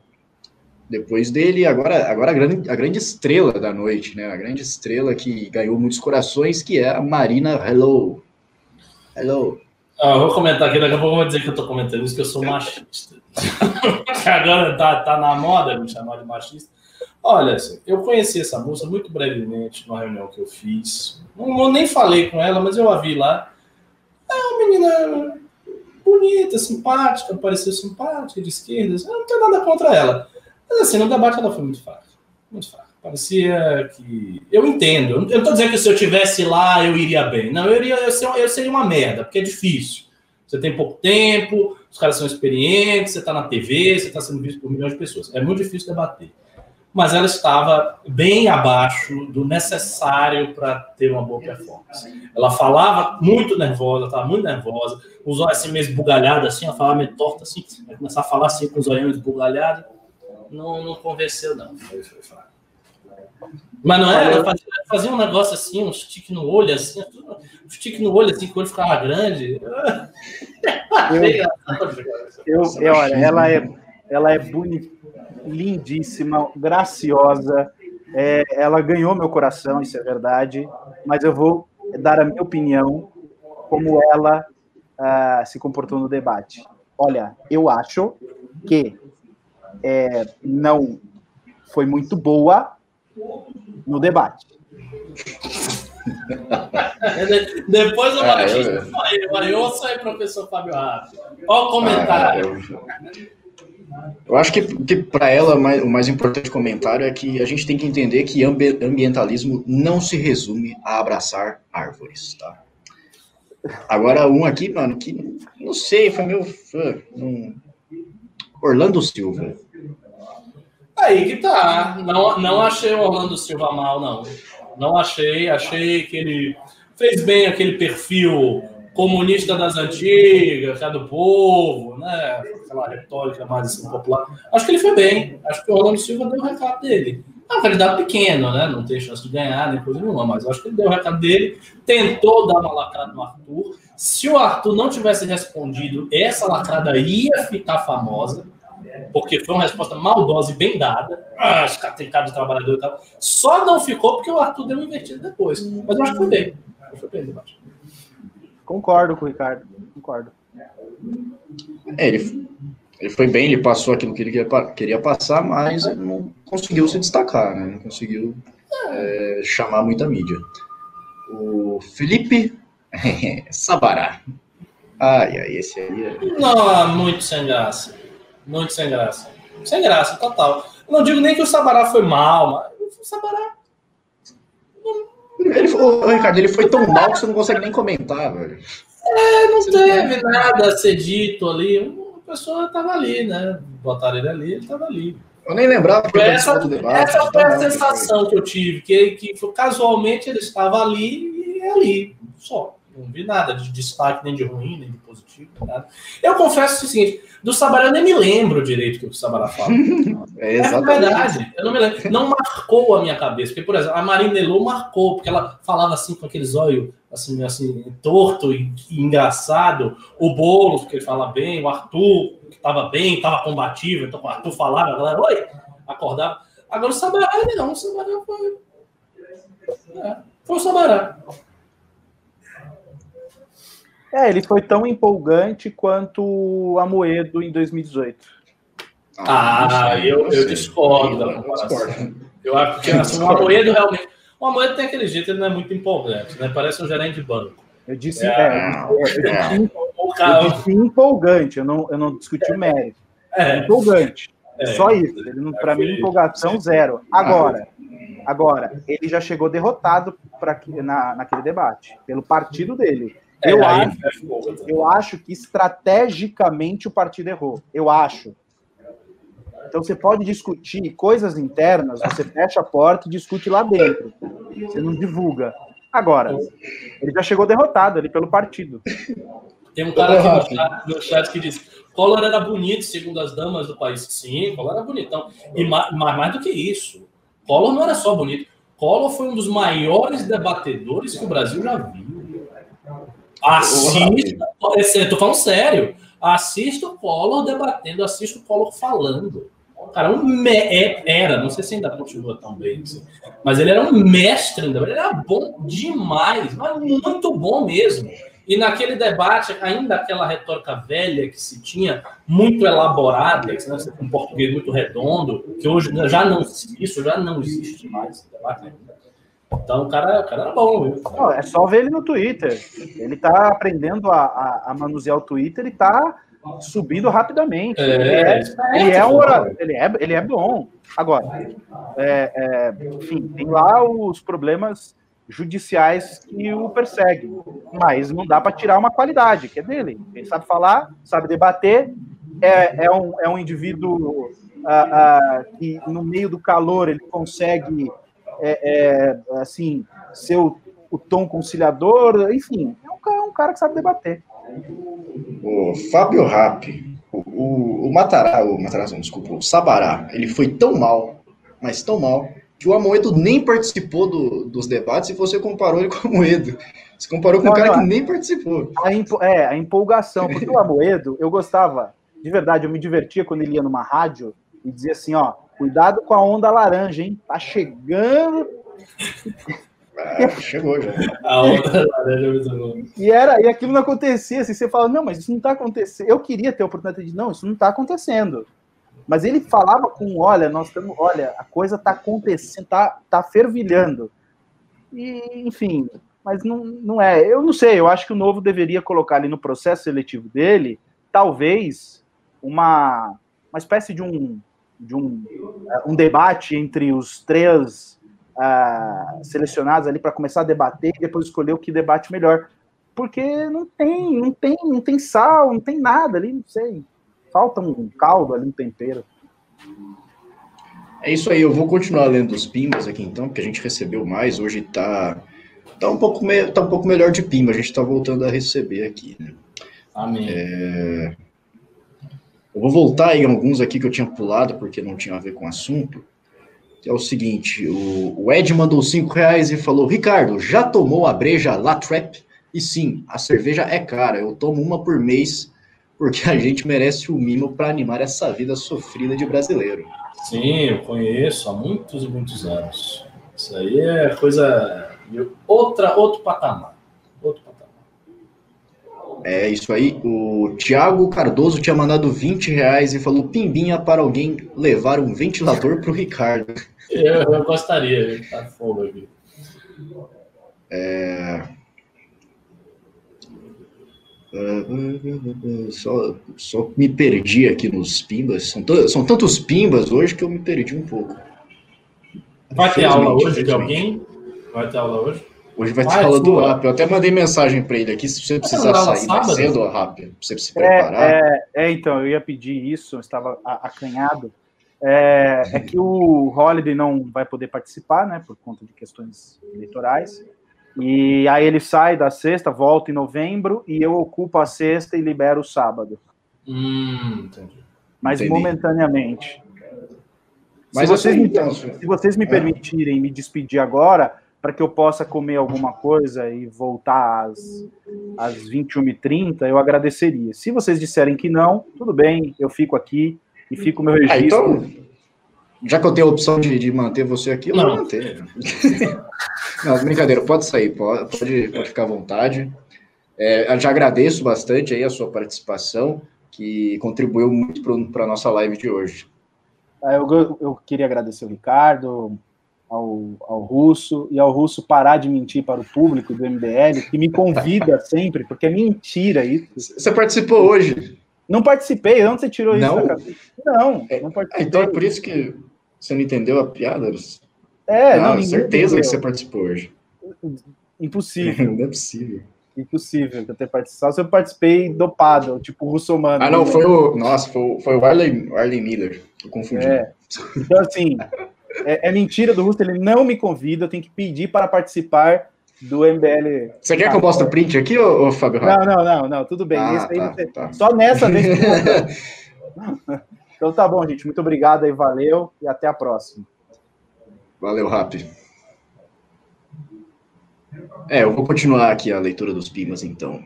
depois dele, agora, agora a, grande, a grande estrela da noite, né? A grande estrela que ganhou muitos corações, que é a Marina Hello. Hello. Ah, eu vou comentar aqui, daqui a pouco eu vou dizer que eu tô comentando isso, que eu sou machista. agora tá, tá na moda me chamar de machista. Olha, assim, eu conheci essa moça muito brevemente numa reunião que eu fiz. Não, nem falei com ela, mas eu a vi lá. É uma menina bonita, simpática, pareceu simpática, de esquerda. Eu não tenho nada contra ela. Mas assim, no debate ela foi muito fraca. Muito fraca. Parecia que. Eu entendo. Eu não estou dizendo que se eu tivesse lá eu iria bem. Não, eu, iria, eu, seria, eu seria uma merda, porque é difícil. Você tem pouco tempo, os caras são experientes, você está na TV, você está sendo visto por milhões de pessoas. É muito difícil debater mas ela estava bem abaixo do necessário para ter uma boa performance. Ela falava muito nervosa, estava muito nervosa, os olhos assim meio esbugalhados, assim, ela falava meio torta, assim, começar a falar assim com os olhos esbugalhados. Não, não convenceu, não. Foi, foi fraco. Mas não ela fazia, fazia, um negócio assim, um stick no olho, assim, um stick no olho, assim, que o olho ficava grande. Eu, eu, eu, olha, ela é, ela é bonita lindíssima, graciosa. É, ela ganhou meu coração, isso é verdade, mas eu vou dar a minha opinião como ela uh, se comportou no debate. Olha, eu acho que é, não foi muito boa no debate. Depois eu ah, eu, eu, eu ouço aí, professor Fábio Rato. Olha o comentário. Ah, eu... Eu acho que, que para ela mais, o mais importante comentário é que a gente tem que entender que ambientalismo não se resume a abraçar árvores, tá? Agora, um aqui, mano, que não sei, foi meu fã. Um, Orlando Silva. Aí que tá. Não, não achei o Orlando Silva mal, não. Não achei. Achei que ele fez bem aquele perfil comunista das antigas, que é do povo, né? Aquela retórica mais assim, popular. Acho que ele foi bem. Acho que o Orlando Silva deu o recado dele. É um candidato pequeno, né? Não tem chance de ganhar, nem coisa nenhuma, mas acho que ele deu o recado dele. Tentou dar uma lacrada no Arthur. Se o Arthur não tivesse respondido, essa lacrada ia ficar famosa, porque foi uma resposta maldosa e bem dada. Ah, tem cara de trabalhador e tal. Só não ficou porque o Arthur deu um invertido depois. Mas eu acho que foi bem. Foi bem debate. Concordo com o Ricardo, concordo. É, ele, ele foi bem, ele passou aquilo que ele queria, queria passar, mas ele não conseguiu se destacar, né? Não conseguiu é, chamar muita mídia. O Felipe Sabará. Ai, ai, esse aí é... Não, muito sem graça. Muito sem graça. Sem graça, total. Eu não digo nem que o Sabará foi mal, mas o Sabará ele foi, Ricardo, ele foi tão mal que você não consegue nem comentar, velho. É, não você teve não nada a ser dito ali. A pessoa estava ali, né? Botaram ele ali, ele estava ali. Eu nem lembrava que essa, debate, essa foi a sensação que eu tive, que, que casualmente ele estava ali e ali, só. Não vi nada de destaque, nem de ruim, nem de positivo, nada. Eu confesso o seguinte: do Sabará eu nem me lembro direito o que o Sabará fala. é, é verdade, eu não me lembro. Não marcou a minha cabeça. Porque, por exemplo, a Marina Elô marcou, porque ela falava assim com aqueles olhos assim, assim, torto e, e engraçado. O Boulos, que ele fala bem, o Arthur, que estava bem, estava combativo, então o Arthur falava, a galera, oi, acordava. Agora o Sabará não, o Sabará foi. É, foi o Sabará. É, ele foi tão empolgante quanto o Amoedo em 2018. Ah, ah eu, eu discordo da comparação. Eu acho que assim, o Amoedo realmente. O Amoedo tem aquele jeito, ele não é muito empolgante, né? Parece um gerente de banco. Eu disse, é, é, eu, disse, é. eu disse empolgante, eu não, eu não discuti o mérito. É. Empolgante. É. Só isso. Para mim, empolgação zero. Agora, agora, ele já chegou derrotado pra, na, naquele debate, pelo partido dele. É, eu, acho, eu acho que estrategicamente o partido errou. Eu acho. Então você pode discutir coisas internas, você fecha a porta e discute lá dentro. Você não divulga. Agora, ele já chegou derrotado ali pelo partido. Tem um cara aqui no chat, no chat que diz: Collor era bonito, segundo as damas do país. Sim, Collor era bonitão. E mais, mais do que isso, Collor não era só bonito. Collor foi um dos maiores debatedores que o Brasil já viu. Assista, estou falando sério. Assista o Collor debatendo, assista o Collor falando. Cara, um me... É, era, não sei se ainda continua tão bem, assim, mas ele era um mestre, ele era bom demais, mas muito bom mesmo. E naquele debate, ainda aquela retórica velha que se tinha, muito elaborada, né, um português muito redondo, que hoje já não isso já não existe mais esse debate ainda. Então o cara, o cara era bom. Viu? Não, é só ver ele no Twitter. Ele está aprendendo a, a, a, manusear o Twitter e está subindo rapidamente. É, ele, é, ele, é um ele, é, ele é bom. Agora, é, é, enfim, tem lá os problemas judiciais que o perseguem. Mas não dá para tirar uma qualidade, que é dele. Ele sabe falar, sabe debater, é, é, um, é um indivíduo uh, uh, que, no meio do calor, ele consegue, é, é, assim, ser o, o, tom conciliador, enfim, é um, é um, cara que sabe debater. O Fábio Rapp, o, o, o Matará, o Matará, desculpa, o Sabará, ele foi tão mal, mas tão mal, que o Amoedo nem participou do, dos debates e você comparou ele com o Amoedo. Você comparou com não, um cara não, que nem participou. A empo, é, a empolgação. Porque o Amoedo, eu gostava, de verdade, eu me divertia quando ele ia numa rádio e dizia assim, ó, cuidado com a onda laranja, hein? Tá chegando. Ah, chegou já. A onda laranja é muito bom. E, era, e aquilo não acontecia. Assim, você fala, não, mas isso não tá acontecendo. Eu queria ter a oportunidade de, não, isso não tá acontecendo. Mas ele falava com, olha, nós estamos, olha, a coisa está acontecendo, está tá fervilhando. E, enfim, mas não, não é. Eu não sei, eu acho que o Novo deveria colocar ali no processo seletivo dele, talvez, uma, uma espécie de um, de um, um debate entre os três uh, selecionados ali para começar a debater e depois escolher o que debate melhor. Porque não tem, não tem, não tem sal, não tem nada ali, não sei falta um caldo ali, um tempero. É isso aí, eu vou continuar lendo os pimbas aqui então, porque a gente recebeu mais, hoje tá, tá, um, pouco me, tá um pouco melhor de pimba, a gente tá voltando a receber aqui, né? Amém. É... Eu vou voltar em alguns aqui que eu tinha pulado, porque não tinha a ver com o assunto. É o seguinte, o, Ed mandou cinco reais e falou, Ricardo, já tomou a breja La Trap? E sim, a cerveja é cara, eu tomo uma por mês porque a gente merece o mimo para animar essa vida sofrida de brasileiro. Sim, eu conheço há muitos e muitos anos. Isso aí é coisa outra, outro patamar. Outro patamar. É isso aí. O Thiago Cardoso tinha mandado 20 reais e falou pimbinha para alguém levar um ventilador para o Ricardo. Eu, eu gostaria, tá fogo aqui. É... Só, só me perdi aqui nos pimbas. São, são tantos pimbas hoje que eu me perdi um pouco. Vai ter aula hoje de alguém? Vai ter aula hoje? Hoje vai ter vai, aula do Rap. Eu até mandei mensagem para ele aqui se você precisar sair mais cedo, Rap, pra você se preparar. É, é, é, então, eu ia pedir isso, eu estava acanhado. É, é que o Holiday não vai poder participar, né, por conta de questões eleitorais. E aí ele sai da sexta, volta em novembro, e eu ocupo a sexta e libero o sábado. Hum, entendi. Mas entendi. momentaneamente. Mas se vocês, me, então, se vocês me é. permitirem me despedir agora, para que eu possa comer alguma coisa e voltar às, às 21h30, eu agradeceria. Se vocês disserem que não, tudo bem, eu fico aqui e fico meu registro. Ah, então, já que eu tenho a opção de, de manter você aqui, eu não. vou manter. não, brincadeira, pode sair, pode, pode, pode ficar à vontade. É, eu já agradeço bastante aí a sua participação, que contribuiu muito para a nossa live de hoje. Ah, eu, eu queria agradecer ao Ricardo, ao, ao Russo, e ao Russo parar de mentir para o público do MBL, que me convida sempre, porque é mentira isso. Você participou hoje. Não participei, onde você tirou não? isso da cabeça? Não, é, não participei. Então é por isso que você não entendeu a piada? É, não, não certeza entendeu. que você participou hoje. Impossível. não é possível. Impossível eu ter participado. Se eu participei dopado, tipo o russomano. Ah, não, foi o. Nossa, foi, o, foi o Arley, Arley Miller. Eu confundi. É. Então, assim, é, é, mentira do Russo, ele não me convida, eu tenho que pedir para participar do MBL. Você quer que eu mostre o print aqui, ô, ô Fábio? Não, não, não, não, tudo bem. Ah, tá, você... tá. Só nessa vez. então tá bom, gente. Muito obrigado aí, valeu e até a próxima. Valeu, Rap. É, eu vou continuar aqui a leitura dos Pimas, então.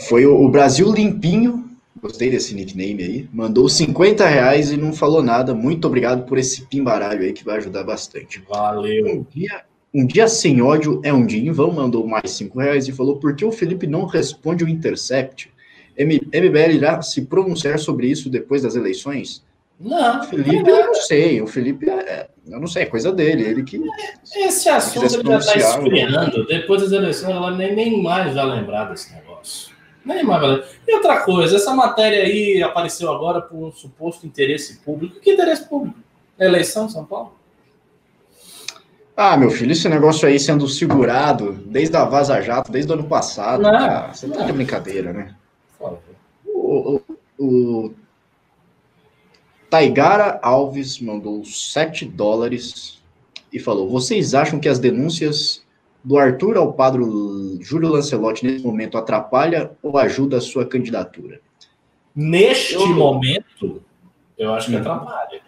Foi o Brasil Limpinho, gostei desse nickname aí, mandou 50 reais e não falou nada. Muito obrigado por esse pimbaralho aí que vai ajudar bastante. Valeu. Um dia, um dia sem ódio é um dia em vão, mandou mais 5 reais e falou: por que o Felipe não responde o Intercept? MBL irá se pronunciar sobre isso depois das eleições? Não. Felipe, eu não sei. O Felipe, é, eu não sei, é coisa dele. Ele que. Esse assunto ele já está esfriando. Depois das eleições, ela nem, nem mais vai lembrar desse negócio. Nem mais vai lembrar. E outra coisa, essa matéria aí apareceu agora por um suposto interesse público. Que interesse público? Eleição São Paulo? Ah, meu filho, esse negócio aí sendo segurado desde a Vaza Jato, desde o ano passado. Não, ah, você tá de brincadeira, né? O, o, o Taigara Alves mandou 7 dólares e falou: Vocês acham que as denúncias do Arthur ao padre Júlio Lancelotti nesse momento atrapalha ou ajuda a sua candidatura? Neste eu... momento, eu acho que hum. atrapalha.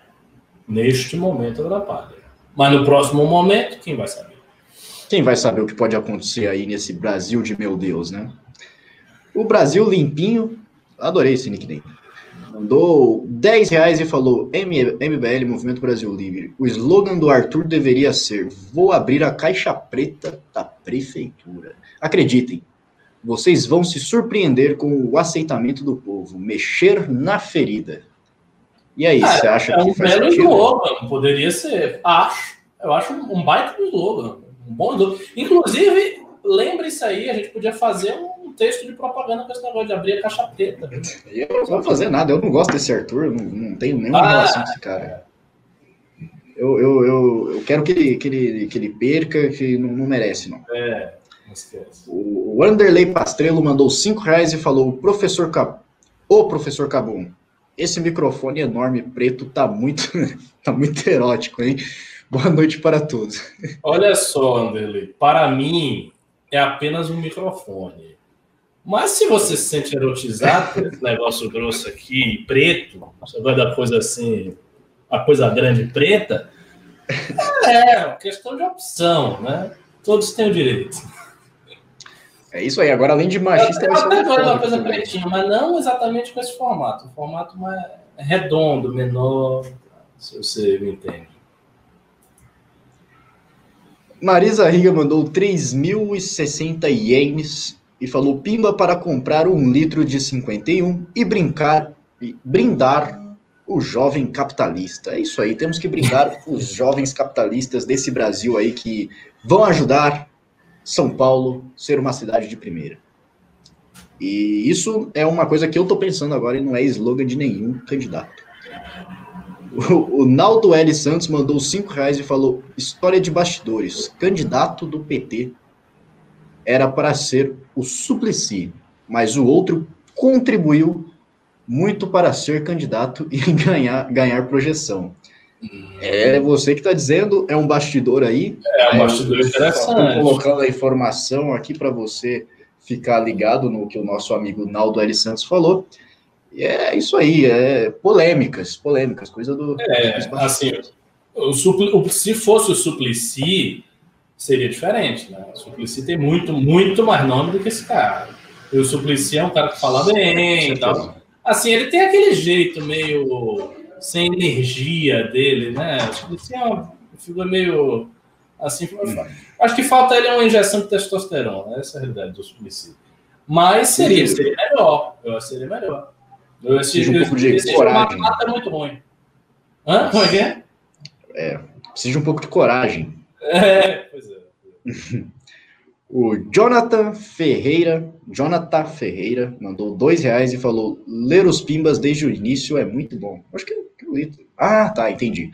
Neste momento atrapalha. Mas no próximo momento, quem vai saber? Quem vai saber o que pode acontecer aí nesse Brasil de meu Deus, né? O Brasil limpinho, adorei esse nickname mandou 10 reais e falou: MBL, Movimento Brasil Livre. O slogan do Arthur deveria ser: Vou abrir a caixa preta da prefeitura. Acreditem, vocês vão se surpreender com o aceitamento do povo. Mexer na ferida. E aí, você acha é que um faz belo sentido? slogan, poderia ser. Acho. Eu acho um baita slogan. Um bom slogan. Inclusive, lembre-se aí, a gente podia fazer um texto de propaganda com esse negócio de abrir a caixa preta. Eu não vou fazer nada, eu não gosto desse Arthur, não, não tenho nenhuma ah, relação com esse cara. Eu, eu, eu, eu, quero que ele, que, ele, que ele perca, que não, não merece, não. É, não esquece. O Wanderley Pastrello mandou 5 reais e falou: professor Cab... Ô professor Cabum, esse microfone enorme preto tá muito, tá muito erótico, hein? Boa noite para todos. Olha só, Wanderley, para mim é apenas um microfone. Mas se você se sente erotizado por esse negócio grosso aqui, preto, você vai dar coisa assim, a coisa grande preta, é uma questão de opção, né? Todos têm o direito. É isso aí. Agora, além de machista, eu até agora uma coisa pretinha, mas não exatamente com esse formato. Um formato mais redondo, menor, se você me entende. Marisa Riga mandou 3.060 ienes e falou pimba para comprar um litro de 51 e brincar e brindar o jovem capitalista. É isso aí, temos que brindar os jovens capitalistas desse Brasil aí que vão ajudar São Paulo ser uma cidade de primeira. E isso é uma coisa que eu estou pensando agora e não é slogan de nenhum candidato. O, o Naldo L. Santos mandou cinco reais e falou: História de bastidores. Candidato do PT era para ser o Suplicy, mas o outro contribuiu muito para ser candidato e ganhar, ganhar projeção. É você que está dizendo, é um bastidor aí. É um bastidor é, interessante. Estou colocando a informação aqui para você ficar ligado no que o nosso amigo Naldo L. Santos falou. E é isso aí, é polêmicas, polêmicas, coisa do. É, assim, o, o, se fosse o Suplicy, seria diferente, né? O Suplicy tem muito, muito mais nome do que esse cara. E o Suplicy é um cara que fala bem e tal. Assim, ele tem aquele jeito meio sem energia dele, né? O Suplicy é uma figura meio assim. Hum. Acho que falta ele uma injeção de testosterona, essa é a realidade do Suplicy. Mas seria, seria melhor. Eu acho que seria melhor. Eu assisti, um pouco de esse coragem. Mata é muito ruim. Hã? Como é que é? É, precisa de um pouco de coragem. É, pois é. O Jonathan Ferreira, Jonathan Ferreira, mandou dois reais e falou: ler os Pimbas desde o início é muito bom. Acho que, eu li. Ah, tá, entendi.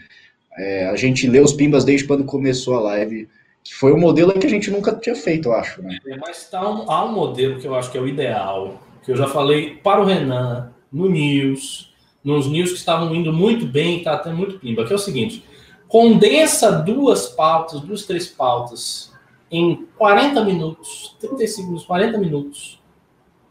É, a gente lê os pimbas desde quando começou a live, que foi um modelo que a gente nunca tinha feito, eu acho. Né? É, mas tá um, há um modelo que eu acho que é o ideal, que eu já falei para o Renan, no News, nos News que estavam indo muito bem, tá até muito pimba, que é o seguinte: condensa duas pautas, duas, três pautas em 40 minutos, 35 minutos, 40 minutos.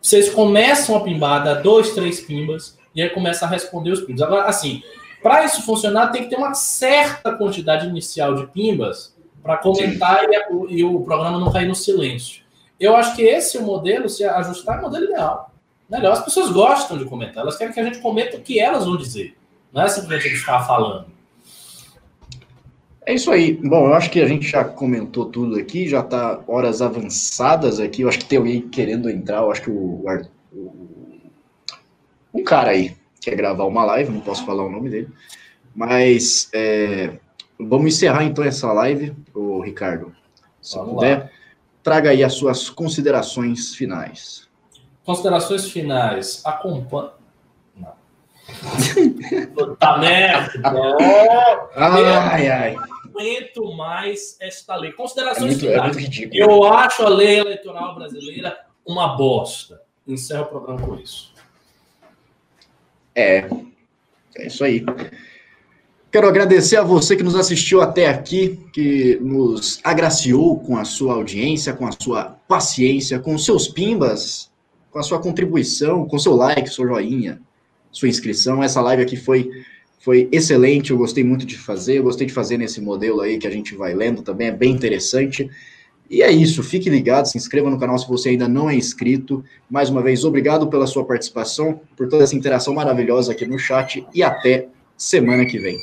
Vocês começam a pimbada, dois, três pimbas, e aí começa a responder os pimbas. Agora, assim, para isso funcionar, tem que ter uma certa quantidade inicial de pimbas para comentar e, e, o programa não cair no silêncio. Eu acho que esse é o modelo, se ajustar, é o modelo ideal. Melhor, as pessoas gostam de comentar, elas querem que a gente cometa o que elas vão dizer. Não é simplesmente a gente ficar falando. É isso aí. Bom, eu acho que a gente já comentou tudo aqui, já está horas avançadas aqui. Eu acho que tem alguém querendo entrar. Eu acho que o, o um cara aí quer gravar uma live, não posso falar o nome dele. Mas é, vamos encerrar então essa live, o Ricardo. Se vamos puder, lá. traga aí as suas considerações finais. Considerações finais. Acompanha. Não. Puta merda! ai, ai aguento mais esta lei. Considerações é muito. É eu acho a lei eleitoral brasileira uma bosta. Encerro o programa com isso. É, é isso aí. Quero agradecer a você que nos assistiu até aqui, que nos agraciou com a sua audiência, com a sua paciência, com os seus pimbas, com a sua contribuição, com seu like, seu joinha, sua inscrição. Essa live aqui foi foi excelente, eu gostei muito de fazer, eu gostei de fazer nesse modelo aí que a gente vai lendo também, é bem interessante. E é isso, fique ligado, se inscreva no canal se você ainda não é inscrito. Mais uma vez, obrigado pela sua participação, por toda essa interação maravilhosa aqui no chat e até semana que vem.